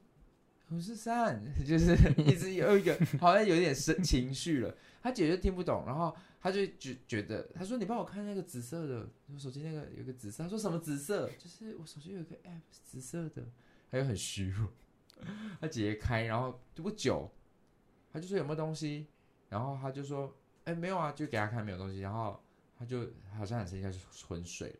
S1: 五四三，就是一直有一个好像有点生情绪了。”他姐姐听不懂，然后他就觉觉得他说：“你帮我看那个紫色的，我手机那个有个紫色。”他说：“什么紫色？就是我手机有一个 app 紫色的。”他又很虚弱。他姐姐开，然后不久，他就说有没有东西，然后他就说，哎，没有啊，就给他看没有东西，然后他就好像很生气，他就昏睡了。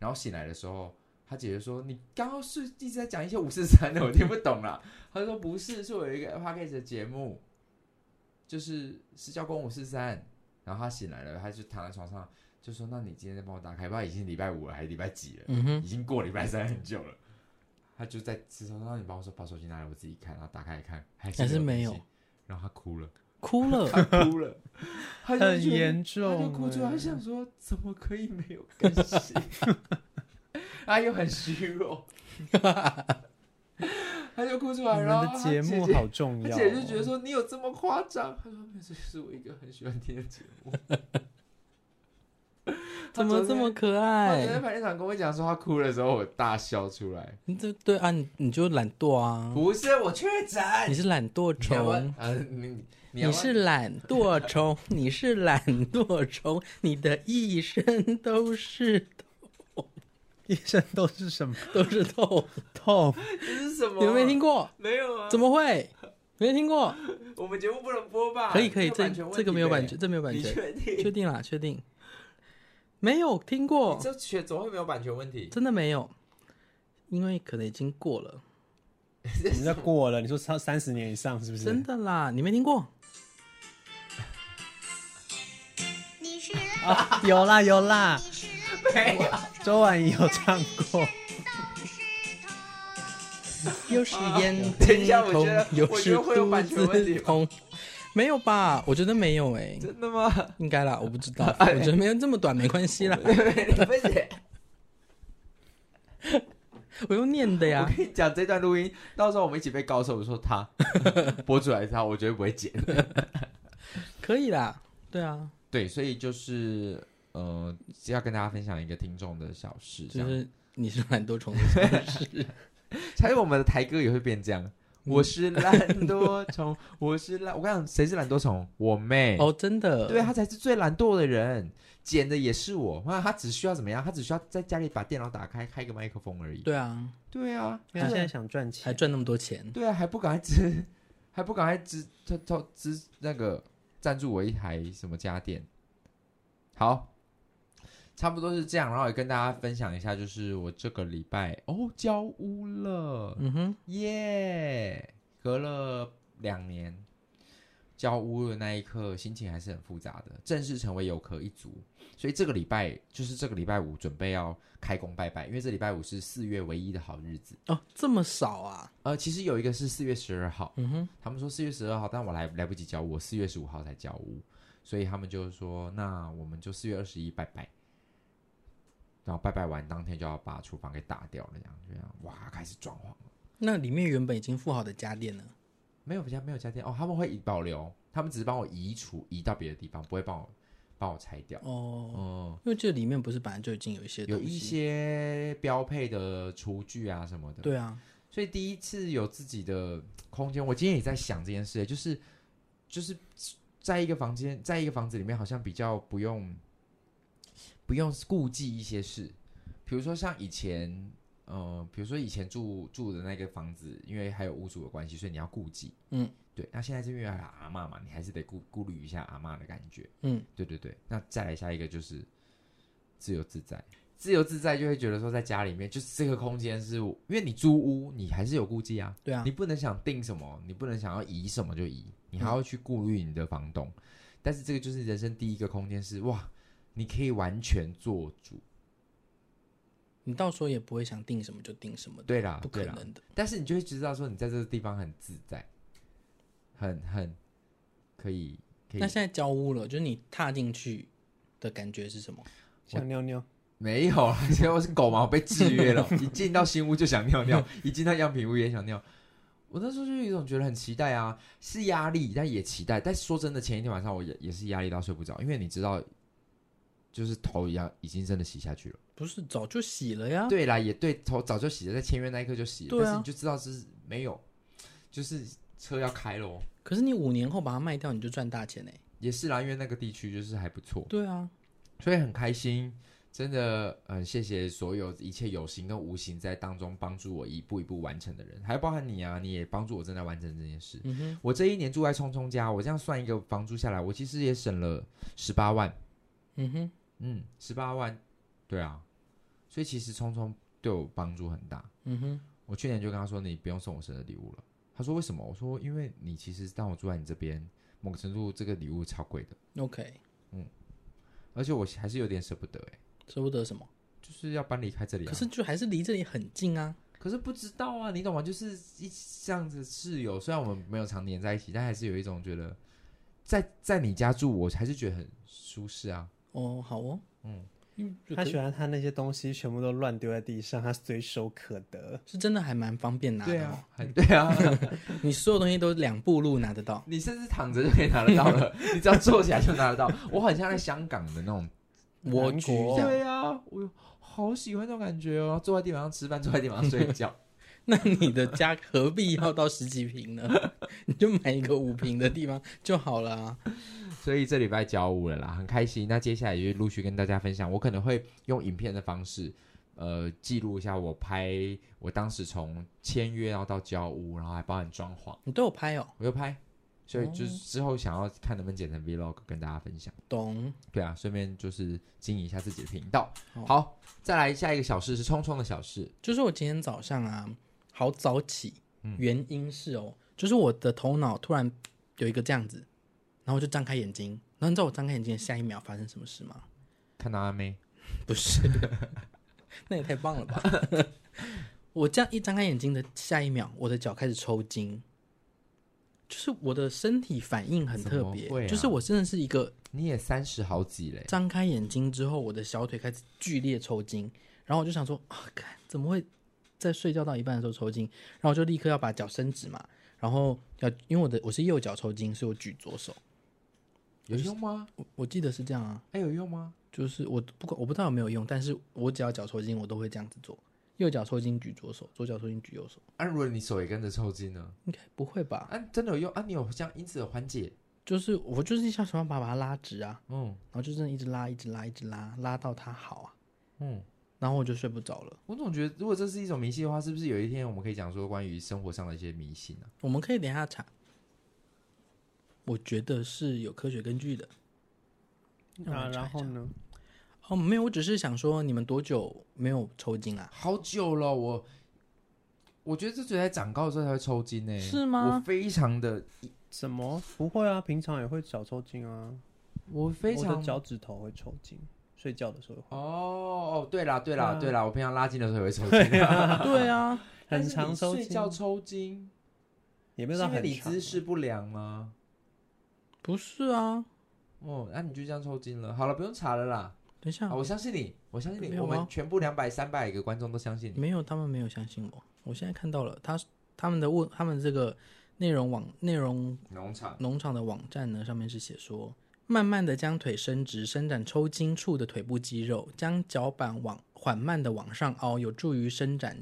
S1: 然后醒来的时候，他姐姐说，你刚刚是一直在讲一些五四三的，我听不懂啦。他说不是，是我有一个 podcast 的节目，就是是叫公五四三。然后他醒来了，他就躺在床上，就说，那你今天再帮我打开，不知道已经礼拜五了还是礼拜几了，
S2: 嗯哼，
S1: 已经过礼拜三很久了。他就在吃饭，然后你帮我说把手机拿来，我自己看，然后打开一看，还是没有，然后他哭了，
S2: 哭了，
S1: 他哭了，
S3: 很严重，
S1: 他就哭出来，他想说怎么可以没有更新？他又很虚弱，他就哭出来，然
S3: 后节目好重要，
S1: 他姐就觉得说你有这么夸张？他说这是我一个很喜欢听的节目。
S2: 怎么这么可爱？
S1: 他在排练场跟我讲说他哭的时候，我大笑出来。
S2: 你这对啊，你你就懒惰啊？
S1: 不是我确诊，
S2: 你是懒惰虫。
S1: 你
S2: 你是懒惰虫，你是懒惰虫，你的一生都是痛，
S3: 一生都是什么？
S2: 都是痛
S3: 痛。
S1: 这 是什么？
S2: 你们没听过？
S1: 没有啊？
S2: 怎么会？没听过？
S1: 我们节目不能播吧？
S2: 可以可以，这这个没有版权，这没有版权。
S1: 确定？
S2: 确定啦，确定。没有听过，
S1: 这全怎么会没有版权问题？
S2: 真的没有，因为可能已经过了。
S3: 人家过了，你说超三十年以上是不是？
S2: 真的啦，你没听过？
S3: 啊，有啦有啦，
S1: 没有，
S3: 周婉仪有唱过。
S2: 又是眼
S1: 睛
S2: 痛，又是肚子痛。没有吧？我觉得没有哎、欸。
S1: 真的吗？
S2: 应该啦，我不知道。我觉得没有这么短，没关系啦。我用念的呀。
S1: 我跟你讲，这段录音到时候我们一起被告诉我说他播出来他，我绝对不会剪。
S2: 可以啦，对啊，
S1: 对，所以就是呃，要跟大家分享一个听众的小事，
S2: 就是你是懒惰虫的小事。
S1: 还有我们的台歌也会变这样。我是懒惰虫，我是懒。我跟你讲，谁是懒惰虫？我妹。
S2: 哦，真的。
S1: 对，她才是最懒惰的人，剪的也是我。哇，她只需要怎么样？她只需要在家里把电脑打开，开个麦克风而已。
S2: 对啊，
S1: 对啊。
S3: 她现在想赚钱，
S2: 还赚那么多钱。
S1: 对啊，还不赶快支，还不赶快支，他他支那个赞助我一台什么家电？好。差不多是这样，然后也跟大家分享一下，就是我这个礼拜哦交屋了，
S2: 嗯哼，
S1: 耶！隔了两年交屋的那一刻，心情还是很复杂的。正式成为游客一族，所以这个礼拜就是这个礼拜五准备要开工拜拜，因为这礼拜五是四月唯一的好日子
S2: 哦。这么少啊？
S1: 呃，其实有一个是四月十二号，
S2: 嗯哼，
S1: 他们说四月十二号，但我来来不及交屋，我四月十五号才交屋，所以他们就说那我们就四月二十一拜拜。然后拜拜完当天就要把厨房给打掉了，这样这样哇，开始装潢了。
S2: 那里面原本已经附好的家电呢？
S1: 没有家没有家电哦，他们会保留，他们只是帮我移除移到别的地方，不会帮我帮我拆掉。
S2: 哦，
S1: 嗯，
S2: 因为这里面不是本来就已经有一些
S1: 有一些标配的厨具啊什么的。
S2: 对啊，
S1: 所以第一次有自己的空间，我今天也在想这件事，就是就是在一个房间，在一个房子里面，好像比较不用不用顾忌一些事，比如说像以前。呃，比如说以前住住的那个房子，因为还有屋主的关系，所以你要顾忌。嗯，对。那现在这边有阿嬷嘛，你还是得顾顾虑一下阿嬷的感觉。嗯，对对对。那再来下一个就是自由自在，自由自在就会觉得说在家里面就是这个空间是，因为你租屋，你还是有顾忌啊。对啊，你不能想定什么，你不能想要移什么就移，你还要去顾虑你的房东。嗯，但是这个就是人生第一个空间是哇，你可以完全做主。
S2: 你到时候也不会想定什么就定什么，
S1: 对啦，
S2: 不可能的。
S1: 但是你就会知道说，你在这个地方很自在，很很可以。可以。
S2: 那现在交屋了，就是你踏进去的感觉是什么？
S3: 想尿尿？
S1: 没有啊，因为我是狗嘛，我被制约了。一进到新屋就想尿尿，一进到样品屋也想尿。我那时候就有一种觉得很期待啊，是压力，但也期待。但是说真的，前一天晚上我也也是压力到睡不着，因为你知道。就是头一样，已经真的洗下去了。
S2: 不是早就洗了呀？
S1: 对啦，也对，头早就洗了，在签约那一刻就洗了。对啊。但是你就知道是没有，就是车要开了。
S2: 可是你五年后把它卖掉，你就赚大钱呢。
S1: 也是啦，因为那个地区就是还不错。
S2: 对啊，
S1: 所以很开心，真的，嗯，谢谢所有一切有形跟无形在当中帮助我一步一步完成的人，还包含你啊，你也帮助我正在完成这件事。嗯哼。我这一年住在聪聪家，我这样算一个房租下来，我其实也省了十八万。嗯哼。嗯，十八万，对啊，所以其实聪聪对我帮助很大。嗯哼，我去年就跟他说，你不用送我生日礼物了。他说为什么？我说因为你其实当我住在你这边，某个程度这个礼物超贵的。
S2: OK，
S1: 嗯，而且我还是有点舍不得哎，
S2: 舍不得什么？
S1: 就是要搬离开这里啊。
S2: 可是就还是离这里很近啊。
S1: 可是不知道啊，你懂吗？就是一这样子室友，虽然我们没有常年在一起，但还是有一种觉得在在你家住，我还是觉得很舒适啊。
S2: 哦，好哦，嗯，
S3: 他喜欢他那些东西全部都乱丢在地上，他随手可得，
S2: 是真的还蛮方便拿的。
S1: 对啊，对啊，
S2: 你所有东西都两步路拿得到，
S1: 你甚至躺着就可以拿得到了，你只要坐起来就拿得到。我很像在香港的那种蜗居，对啊，我好喜欢这种感觉哦，坐在地板上吃饭，坐在地板上睡觉。
S2: 那你的家何必要到十几平呢？你就买一个五平的地方就好了啊。
S1: 所以这礼拜交屋了啦，很开心。那接下来就陆续跟大家分享，我可能会用影片的方式，呃，记录一下我拍我当时从签约然后到交屋，然后还包含装潢。
S2: 你都有拍哦？
S1: 我有拍，所以就是之后想要看能不能剪成 Vlog 跟大家分享。
S2: 懂？对
S1: 啊，顺便就是经营一下自己的频道。好，好，再来下一个小事是聪聪的小事，
S2: 就是我今天早上啊，好早起，原因是哦，嗯、就是我的头脑突然有一个这样子。然后我就张开眼睛，然后你知道我张开眼睛的下一秒发生什么事吗？
S1: 看到阿妹？
S2: 不是，那也太棒了吧！我这样一张开眼睛的下一秒，我的脚开始抽筋，就是我的身体反应很特别，啊、就是我真的是一个，
S1: 你也三十好几嘞！
S2: 张开眼睛之后，我的小腿开始剧烈抽筋，然后我就想说啊，看怎么会在睡觉到一半的时候抽筋？然后我就立刻要把脚伸直嘛，然后要因为我的我是右脚抽筋，所以我举左手。
S1: 有用吗？
S2: 我我记得是这样啊。
S1: 哎、欸、有用吗？
S2: 就是我不管，我不知道有没有用，但是我只要脚抽筋，我都会这样子做。右脚抽筋举左手，左脚抽筋举右手。
S1: 啊，如果你手也跟着抽筋呢？
S2: 应该不会吧？
S1: 啊，真的有用啊？你有这样因此的缓解？
S2: 就是我就是想想办法把它拉直啊，嗯，然后就真的一直拉，一直拉，一直拉，拉到它好啊，嗯，然后我就睡不着了。
S1: 我总觉得，如果这是一种迷信的话，是不是有一天我们可以讲说关于生活上的一些迷信呢、啊？
S2: 我们可以等一下查。我觉得是有科学根据的。
S3: 啊，然后呢？
S2: 哦，没有，我只是想说，你们多久没有抽筋啊？
S1: 好久了，我我觉得这只在长高的时候才会抽筋呢。
S2: 是吗？
S1: 我非常的
S3: 什么？不会啊，平常也会脚抽筋啊。
S1: 我非常
S3: 我的脚趾头会抽筋，睡觉的时候会。
S1: 哦哦，对啦对啦对啦，我平常拉筋的时候也会抽 筋。
S2: 对啊，
S3: 很常抽
S1: 筋。睡觉抽筋
S3: 也没有到很长。
S1: 你姿势不良吗？
S2: 不是啊。
S1: 哦，那、啊、你就这样抽筋了。好了，不用查了啦。
S2: 等一下，
S1: 我相信你，我相信你。我们全部两百、三百个观众都相信你。
S2: 没有，他们没有相信我。我现在看到了，他他们的问，他们这个内容网内容
S1: 农场
S2: 农场的网站呢，上面是写说，慢慢的将腿伸直，伸展抽筋处的腿部肌肉，将脚板往缓慢的往上凹，有助于伸展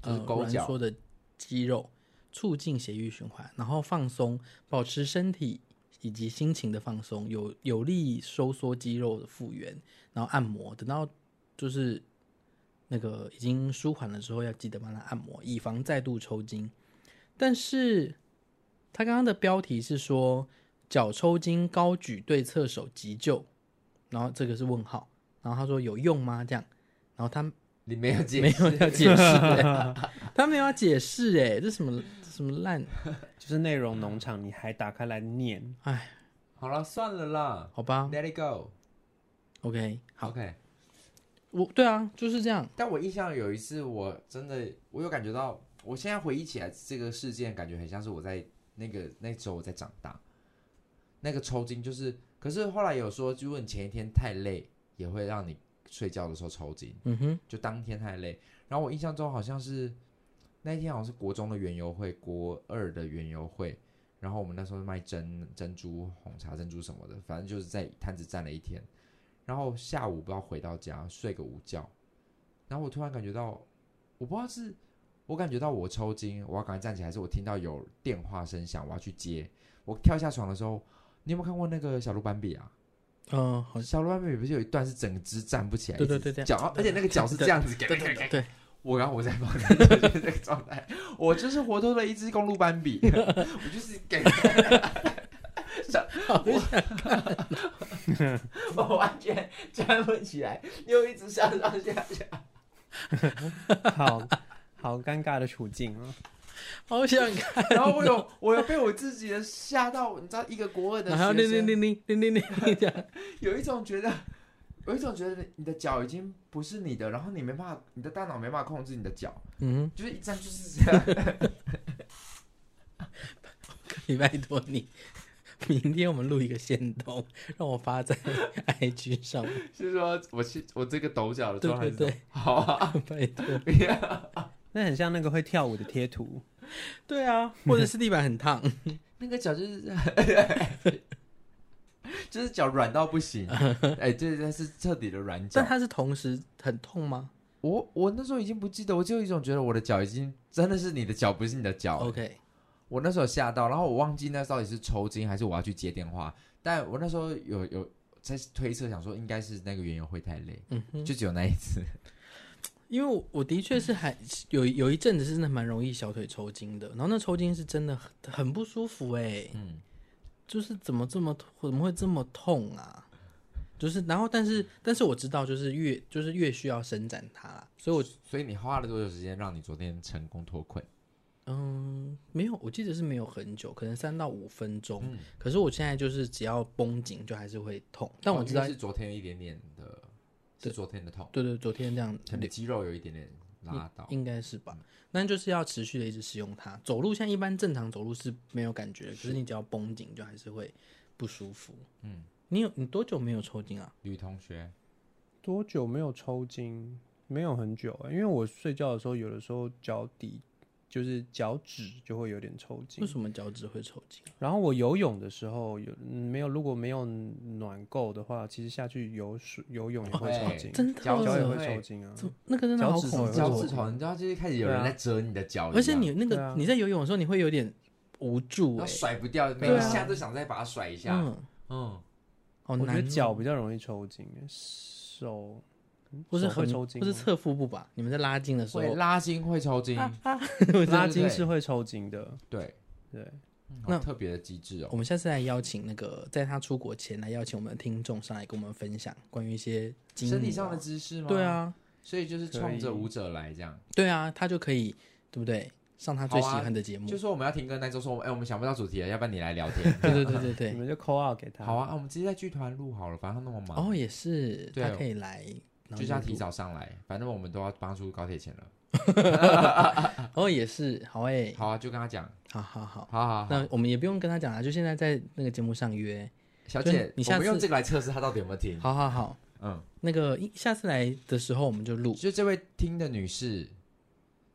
S2: 呃攣缩的肌肉，促进血液循环，然后放松，保持身体以及心情的放松，有有利收缩肌肉的复原，然后按摩，等到就是那个已经舒缓了之后，要记得帮他按摩，以防再度抽筋。但是他刚刚的标题是说脚抽筋高举对侧手急救，然后这个是问号，然后他说有用吗？这样，然后他
S1: 你没有解，
S2: 没有要解释，他没有要解释，哎，这什么什么烂，
S3: 就是内容农场，你还打开来念，
S2: 哎，
S1: 好了，算了啦，
S2: 好吧
S1: ，Let it go，OK，
S2: 好
S1: ，OK，
S2: 我对啊，就是这样。
S1: 但我印象有一次，我真的我有感觉到。我现在回忆起来，这个事件感觉很像是我在那个那时候我在长大，那个抽筋就是，可是后来有说，如果你前一天太累，也会让你睡觉的时候抽筋。
S2: 嗯哼，
S1: 就当天太累。然后我印象中好像是那一天好像是国中的园游会，国二的园游会，然后我们那时候卖珍珍珠红茶、珍珠什么的，反正就是在摊子站了一天。然后下午不知道回到家睡个午觉，然后我突然感觉到，我不知道是。我感觉到我抽筋，我要赶快站起来。还是我听到有电话声响，我要去接。我跳下床的时候，你有没有看过那个小鹿斑比啊？
S2: 嗯，
S1: 小鹿斑比不是有一段是整只站不起来，
S2: 对对对对，
S1: 脚，而且那个脚是这样子，
S2: 对对对，对。
S1: 我刚我在房间这个状态，我就是活脱脱的一只公路斑比，我就是
S2: 给，
S1: 我完全站不起来，又一直上上下下，
S3: 好。好尴尬的处境啊！
S2: 好想看，
S1: 然后我有我有被我自己的吓到，你知道，一个国二的学生，
S2: 零零零零零零零，
S1: 有一种觉得，有一种觉得你的脚已经不是你的，然后你没办法，你的大脑没办法控制你的脚，
S2: 嗯，
S1: 就是一站就是这样。
S2: 可以 拜托你，明天我们录一个线动，让我发在 IG 上。
S1: 是说我是我这个抖脚的状态，
S2: 对对对，
S1: 好啊，
S2: 拜托。
S3: 那很像那个会跳舞的贴图，
S2: 对啊，或者是地板很烫，
S1: 那个脚就是，就是脚软到不行，哎、欸，这这是彻底的软脚。
S2: 但它是同时很痛吗？
S1: 我我那时候已经不记得，我就有一种觉得我的脚已经真的是你的脚，不是你的脚。
S2: OK，
S1: 我那时候吓到，然后我忘记那到底是抽筋还是我要去接电话，但我那时候有有在推测，想说应该是那个园游会太累，嗯哼，就只有那一次。
S2: 因为我我的确是还有有一阵子是真的蛮容易小腿抽筋的，然后那抽筋是真的很很不舒服哎、欸，嗯，就是怎么这么怎么会这么痛啊？就是然后但是但是我知道就是越就是越需要伸展它，所以我
S1: 所以你花了多久时间让你昨天成功脱困？
S2: 嗯，没有，我记得是没有很久，可能三到五分钟。嗯，可是我现在就是只要绷紧就还是会痛，但我知道、哦、
S1: 是昨天一点点的。是昨天的痛，
S2: 对对，昨天这样，
S1: 可能肌肉有一点点拉倒，
S2: 应该是吧？那就是要持续的一直使用它。走路像一般正常走路是没有感觉，可是你只要绷紧，就还是会不舒服。嗯，你有你多久没有抽筋啊？
S1: 女同学，
S3: 多久没有抽筋？没有很久啊，因为我睡觉的时候，有的时候脚底。就是脚趾就会有点抽筋。
S2: 为什么脚趾会抽筋？
S3: 然后我游泳的时候有没有？如果没有暖够的话，其实下去游水游泳也会抽筋，
S2: 真的
S3: 脚也会抽筋啊。
S2: 那个真的好恐怖，
S1: 脚趾头，你知道，就是开始有人在折你的脚，
S2: 而且你那个你在游泳的时候，你会有点无助，
S1: 甩不掉，每一下都想再把它甩一下。嗯
S2: 嗯，
S3: 我觉得脚比较容易抽筋，手。
S2: 不是很抽筋，不是侧腹部吧？你们在拉筋的时候，
S1: 拉筋会抽筋，
S3: 拉筋是会抽筋的。
S1: 对
S3: 对，
S1: 那特别的机制哦。
S2: 我们下次来邀请那个，在他出国前来邀请我们的听众上来跟我们分享关于一些
S1: 身体上的知识吗？
S2: 对啊，
S1: 所以就是冲着舞者来这样。
S2: 对啊，他就可以对不对？上他最喜欢的节目。
S1: 就说我们要停歌那就说，哎，我们想不到主题了，要不然你来聊天。
S2: 对对对对对，
S3: 你们就 call out 给他。
S1: 好啊，我们直接在剧团录好了，反正他那么忙。
S2: 哦，也是，他可以来。
S1: 就像提早上来，反正我们都要帮出高铁钱了。
S2: 哦，也是，好哎、欸，
S1: 好啊，就跟他讲，
S2: 好好好，
S1: 好好，
S2: 那我们也不用跟他讲了，就现在在那个节目上约。
S1: 小姐，你下次用这个来测试他到底有没有听。
S2: 好好好，嗯，那个下次来的时候我们就录。
S1: 就这位听的女士，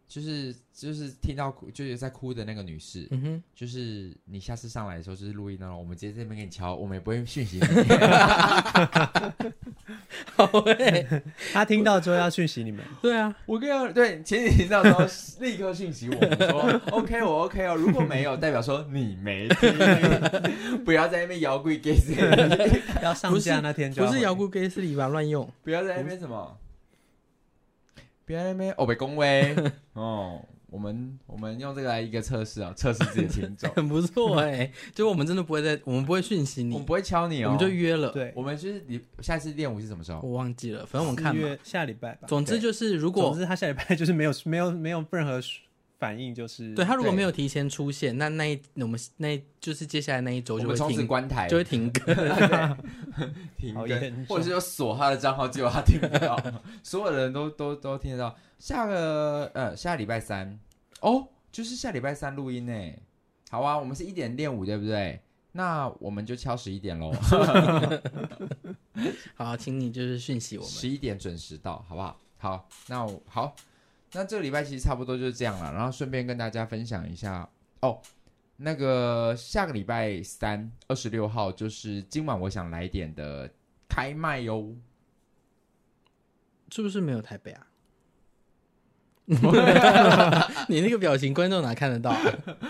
S1: 就是就是听到就是在哭的那个女士，
S2: 嗯哼，
S1: 就是你下次上来的时候就是录音那种，我们直接在这边给你敲，我们也不会讯息你。
S2: 好诶，
S3: 他听到之后要讯息你们。
S2: 对啊，
S1: 我跟你对前几天到时候立刻讯息我们说 OK 我 OK 哦，如果没有代表说你没听，不要在那边摇柜 gay
S3: 要上架那天就
S2: 不是摇柜 gay 里吧乱用，
S1: 不要在那边什么。别在那边哦，被恭维哦。我们我们用这个来一个测试啊，测试自己的听众，
S2: 很不错哎、欸。就我们真的不会在，我们不会讯息你，
S1: 我们不会敲你哦，
S2: 我们就约了。
S3: 对，
S1: 我们就是你下次练舞是什么时候？
S2: 我忘记了，反正我们看嘛，
S3: 下礼拜吧。
S2: 总之就是，如果
S3: 总之他下礼拜就是没有没有没有任何。反应就是，
S2: 对他如果没有提前出现，那那一我们那就是接下来那一周就会停
S1: 关台，
S2: 就会停更，
S1: 停更，或者是有锁他的账号，结果他听不到，所有的人都都都听得到。下个呃下礼拜三哦，就是下礼拜三录音呢。好啊，我们是一点练舞对不对？那我们就敲十一点喽。
S2: 好，请你就是讯息我们，
S1: 十一点准时到，好不好？好，那我好。那这个礼拜其实差不多就是这样了，然后顺便跟大家分享一下哦，那个下个礼拜三二十六号就是今晚我想来点的开卖哟，
S2: 是不是没有台北啊？你那个表情观众哪看得到啊？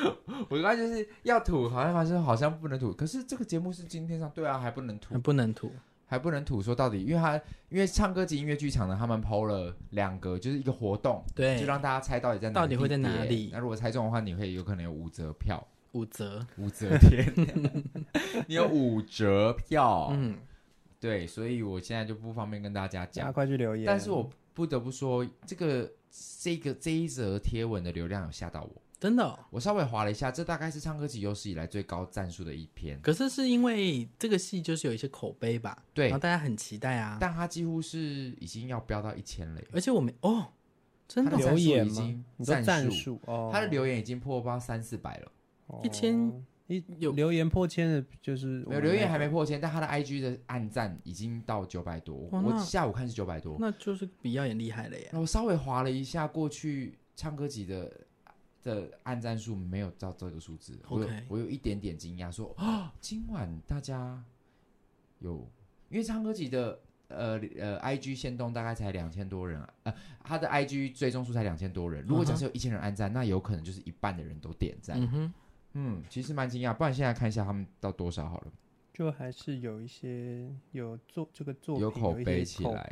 S1: 我刚才就是要吐，好像发现好像不能吐，可是这个节目是今天上，对啊，还不能吐，
S2: 不能吐。
S1: 还不能吐说到底，因为他因为唱歌及音乐剧场呢，他们 PO 了两个，就是一个活动，
S2: 对，
S1: 就让大家猜到底在哪里，
S2: 到底会在哪里。
S1: 那如果猜中的话，你会有可能有五折票，
S2: 五折，
S1: 五折天，你有五折票，嗯，对，所以我现在就不方便跟大家讲，
S3: 快去留言。
S1: 但是我不得不说，这个这个这一则贴文的流量有吓到我。
S2: 真的、哦，
S1: 我稍微划了一下，这大概是唱歌集有史以来最高赞数的一篇。
S2: 可是是因为这个戏就是有一些口碑吧？
S1: 对，
S2: 然后大家很期待啊。
S1: 但它几乎是已经要飙到一千了，
S2: 而且我们哦，真的
S3: 留言
S1: 已经
S3: 赞数哦，
S1: 他的留言已经破包三四百了，
S2: 一千一
S3: 有留言破千的，就是
S1: 没有留言还没破千，但他的 IG 的暗赞已经到九百多。我下午看是九百多，
S2: 那就是比耀眼厉害了耶。
S1: 我稍微划了一下过去唱歌集的。的按赞数没有到这个数字，okay. 我有我有一点点惊讶，说啊，今晚大家有，因为唱歌集的呃呃 IG 限动大概才两千多人啊，呃，他的 IG 追踪数才两千多人，如果假设有一千人按赞，uh. 那有可能就是一半的人都点赞，嗯哼，嗯，其实蛮惊讶，不然现在看一下他们到多少好了，
S3: 就还是有一些有做这个作品
S1: 有口碑起来。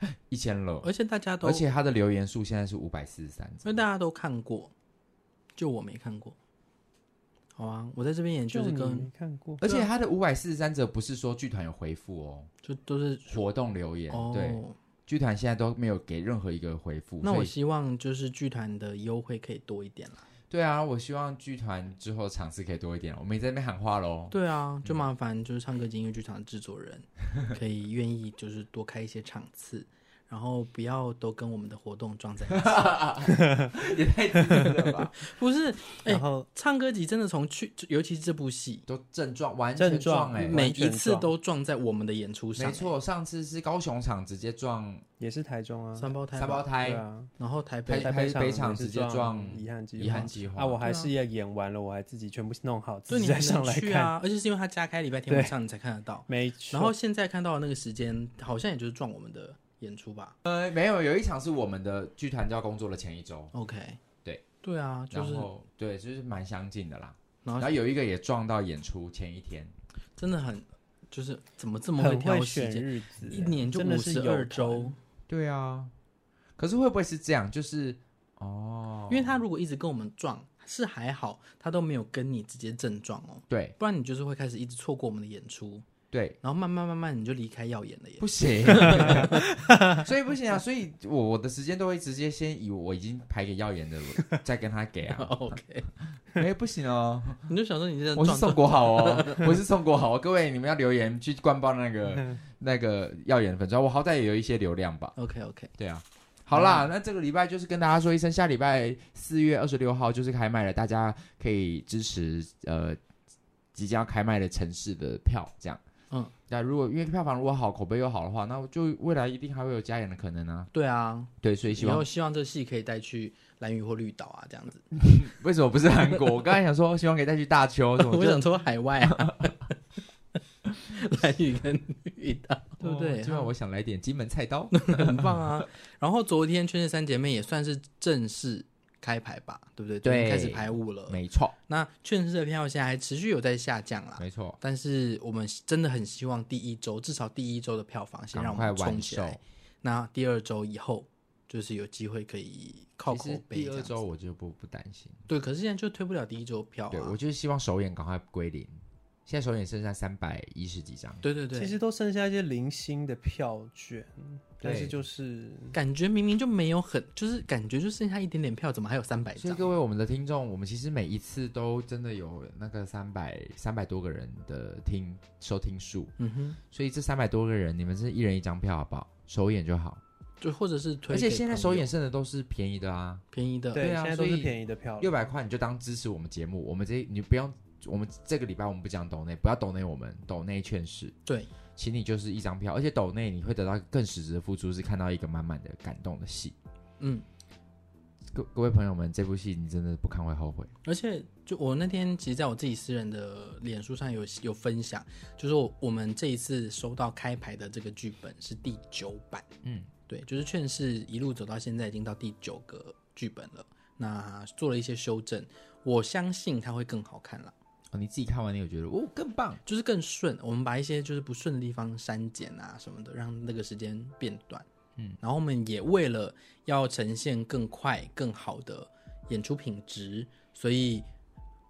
S1: 一千了，
S2: 而且大家都，
S1: 而且他的留言数现在是五百四十三，
S2: 因为大家都看过，就我没看过。好啊，我在这边也就是跟
S3: 没看过，
S1: 而且他的五百四十三则不是说剧团有回复哦，
S2: 就都是
S1: 活动留言。对，剧团现在都没有给任何一个回复。
S2: 那我希望就是剧团的优惠可以多一点了。
S1: 对啊，我希望剧团之后场次可以多一点。我们也在那边喊话喽。
S2: 对啊，就麻烦就是唱歌及音乐剧场的制作人可以愿意就是多开一些场次。然后不要都跟我们的活动撞在一起，
S1: 也太自私了吧？
S2: 不是，然后唱歌集真的从去，尤其是这部戏
S1: 都正撞，完全撞哎，
S2: 每一次都撞在我们的演出上。
S1: 没错，上次是高雄场直接撞，
S3: 也是台中啊，
S2: 三胞胎，
S1: 三胞胎，
S3: 啊。
S2: 然后台北
S1: 台北场直接撞
S3: 遗憾计
S1: 遗憾计划
S3: 啊！我还是要演完了，我还自己全部弄好，自己再上来看啊！
S2: 而且是因为他加开礼拜天晚上你才看得到，
S3: 没错。
S2: 然后现在看到的那个时间，好像也就是撞我们的。演出吧，
S1: 呃，没有，有一场是我们的剧团就要工作的前一周。
S2: OK，
S1: 对，
S2: 对啊，就是、
S1: 然后对，就是蛮相近的啦。然后，然后有一个也撞到演出前一天，
S2: 真的很，就是怎么这么会挑时间
S3: 日子，
S2: 一年就五十二周。
S1: 对啊，可是会不会是这样？就是哦，
S2: 因为他如果一直跟我们撞，是还好，他都没有跟你直接正撞哦。
S1: 对，
S2: 不然你就是会开始一直错过我们的演出。
S1: 对，
S2: 然后慢慢慢慢你就离开耀眼了耶，
S1: 不行，所以不行啊，所以我我的时间都会直接先以我已经排给耀眼的，再跟他给啊。
S2: OK，
S1: 哎、欸，不行哦，
S2: 你就想说你这
S1: 我是宋国豪哦，我是宋国豪、哦，各位你们要留言去灌爆那个那个耀眼的粉砖，我好歹也有一些流量吧。
S2: OK OK，
S1: 对啊，好啦，那这个礼拜就是跟大家说一声，下礼拜四月二十六号就是开卖了，大家可以支持呃即将开卖的城市的票，这样。嗯，那如果因为票房如果好，口碑又好的话，那就未来一定还会有加演的可能啊。
S2: 对啊，
S1: 对，所以希望
S2: 希望这戏可以带去蓝屿或绿岛啊，这样子。
S1: 为什么不是韩国？我刚才想说，希望可以带去大邱，
S2: 我想说海外啊。蓝屿跟绿岛，对不对？
S1: 今晚我想来点金门菜刀，
S2: 很棒啊。然后昨天《劝世三姐妹》也算是正式。开排吧，对不对？对，开始排五了，
S1: 没错。
S2: 那券市的票现在还持续有在下降啦，
S1: 没错。
S2: 但是我们真的很希望第一周，至少第一周的票房先让我们冲起来。那第二周以后，就是有机会可以靠口碑。
S1: 第二周我就不不担心。
S2: 对，可是现在就推不了第一周票啊。
S1: 对，我就是希望首演赶快归零。现在首演剩下三百一十几张，
S2: 对对对，
S3: 其实都剩下一些零星的票券，但是就是
S2: 感觉明明就没有很，就是感觉就剩下一点点票，怎么还有三百张？
S1: 所以各位我们的听众，我们其实每一次都真的有那个三百三百多个人的听收听数，嗯哼，所以这三百多个人，你们是一人一张票好不好？首演就好，
S2: 就或者是推，
S1: 而且现在首演剩的都是便宜的啊，
S2: 便宜的，
S3: 对啊，现在都是便宜的票，
S1: 六百块你就当支持我们节目，我们这你不用。我们这个礼拜我们不讲抖内，不要抖内我们抖内劝世。
S2: 对，
S1: 请你就是一张票，而且抖内你会得到更实质的付出，是看到一个满满的感动的戏。嗯，各各位朋友们，这部戏你真的不看会后悔。
S2: 而且，就我那天其实在我自己私人的脸书上有有分享，就是我，我们这一次收到开牌的这个剧本是第九版。嗯，对，就是劝世一路走到现在已经到第九个剧本了，那做了一些修正，我相信它会更好看了。
S1: 哦，你自己看完你有觉得哦更棒，
S2: 就是更顺。我们把一些就是不顺的地方删减啊什么的，让那个时间变短。嗯，然后我们也为了要呈现更快更好的演出品质，所以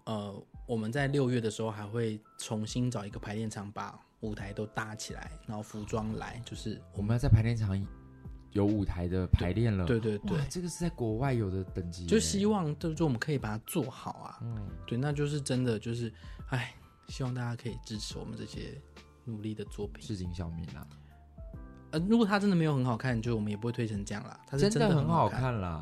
S2: 呃我们在六月的时候还会重新找一个排练场，把舞台都搭起来，然后服装来，就是
S1: 我们要在排练场。有舞台的排练了，
S2: 对对对，
S1: 这个是在国外有的等级，
S2: 就希望就是我们可以把它做好啊。嗯，对，那就是真的就是，哎，希望大家可以支持我们这些努力的作品。
S1: 市井小民啊，
S2: 呃，如果他真的没有很好看，就我们也不会推成这样啦。他是真的很好看
S1: 啦，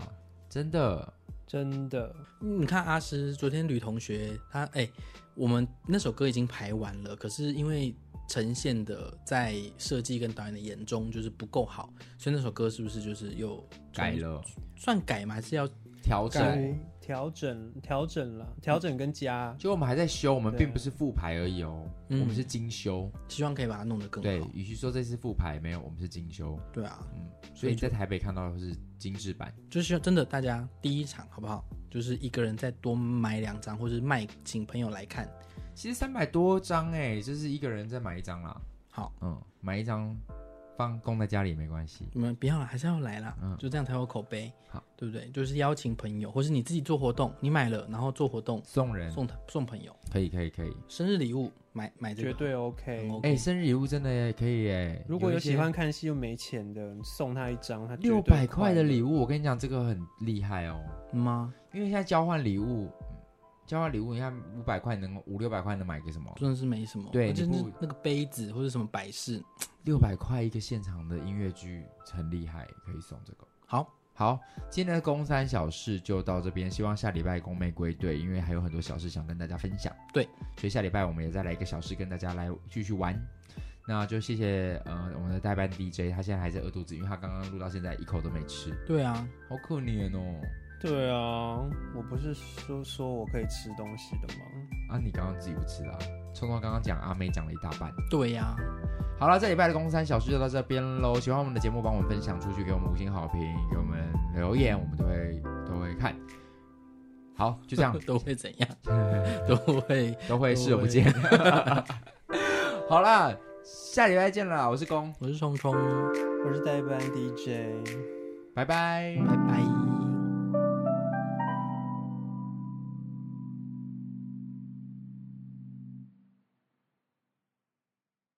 S1: 真的
S3: 真的。
S2: 你看阿诗昨天吕同学他哎，我们那首歌已经排完了，可是因为。呈现的在设计跟导演的眼中就是不够好，所以那首歌是不是就是又
S1: 改了？
S2: 算改吗？还是要
S1: 调整？
S3: 调整？调整了？调整跟加？
S1: 就我们还在修，我们并不是复排而已哦，我们是精修，
S2: 希望可以把它弄得更好。
S1: 对，与其说这次复排没有，我们是精修。
S2: 对啊，嗯，
S1: 所以你在台北看到的是精致版，
S2: 就是希望真的大家第一场好不好？就是一个人再多买两张，或者卖请朋友来看。
S1: 其实三百多张哎，就是一个人再买一张啦。
S2: 好，
S1: 嗯，买一张放供在家里没关系。
S2: 你们不要了，还是要来啦。嗯，就这样才有口碑。好，对不对？就是邀请朋友，或是你自己做活动，你买了然后做活动
S1: 送人
S2: 送送朋友，
S1: 可以可以可以。
S2: 生日礼物买买这个
S3: 绝对 OK。
S1: 哎，生日礼物真的也可以耶。
S3: 如果有喜欢看戏又没钱的，送他一张，他
S1: 六百块的礼物，我跟你讲这个很厉害哦。
S2: 吗？
S1: 因为现在交换礼物。交换礼物，你看五百块能五六百块能买个什么？
S2: 真的是没什么。
S1: 对，
S2: 就是那个杯子或者什么摆饰，
S1: 六百块一个现场的音乐剧很厉害，可以送这个。
S2: 好，
S1: 好，今天的公三小事就到这边，希望下礼拜公妹归队，因为还有很多小事想跟大家分享。
S2: 对，
S1: 所以下礼拜我们也再来一个小事跟大家来继续玩。那就谢谢呃我们的代班 DJ，他现在还在饿肚子，因为他刚刚录到现在一口都没吃。
S2: 对啊，
S1: 好可怜哦。
S3: 对啊，我不是说说我可以吃东西的吗？
S1: 啊，你刚刚自己不吃啊？聪聪刚刚讲阿妹讲了一大半。
S2: 对呀、啊，
S1: 好了，这礼拜的公三小事就到这边喽。喜欢我们的节目，帮我们分享出去，给我们五星好评，给我们留言，我们都会都会看。好，就这样，
S2: 都会怎样？都会
S1: 都会视而不见。好了，下礼拜见了，我是公，
S2: 我是聪聪，
S3: 我是代班 DJ，
S1: 拜拜，
S2: 拜拜。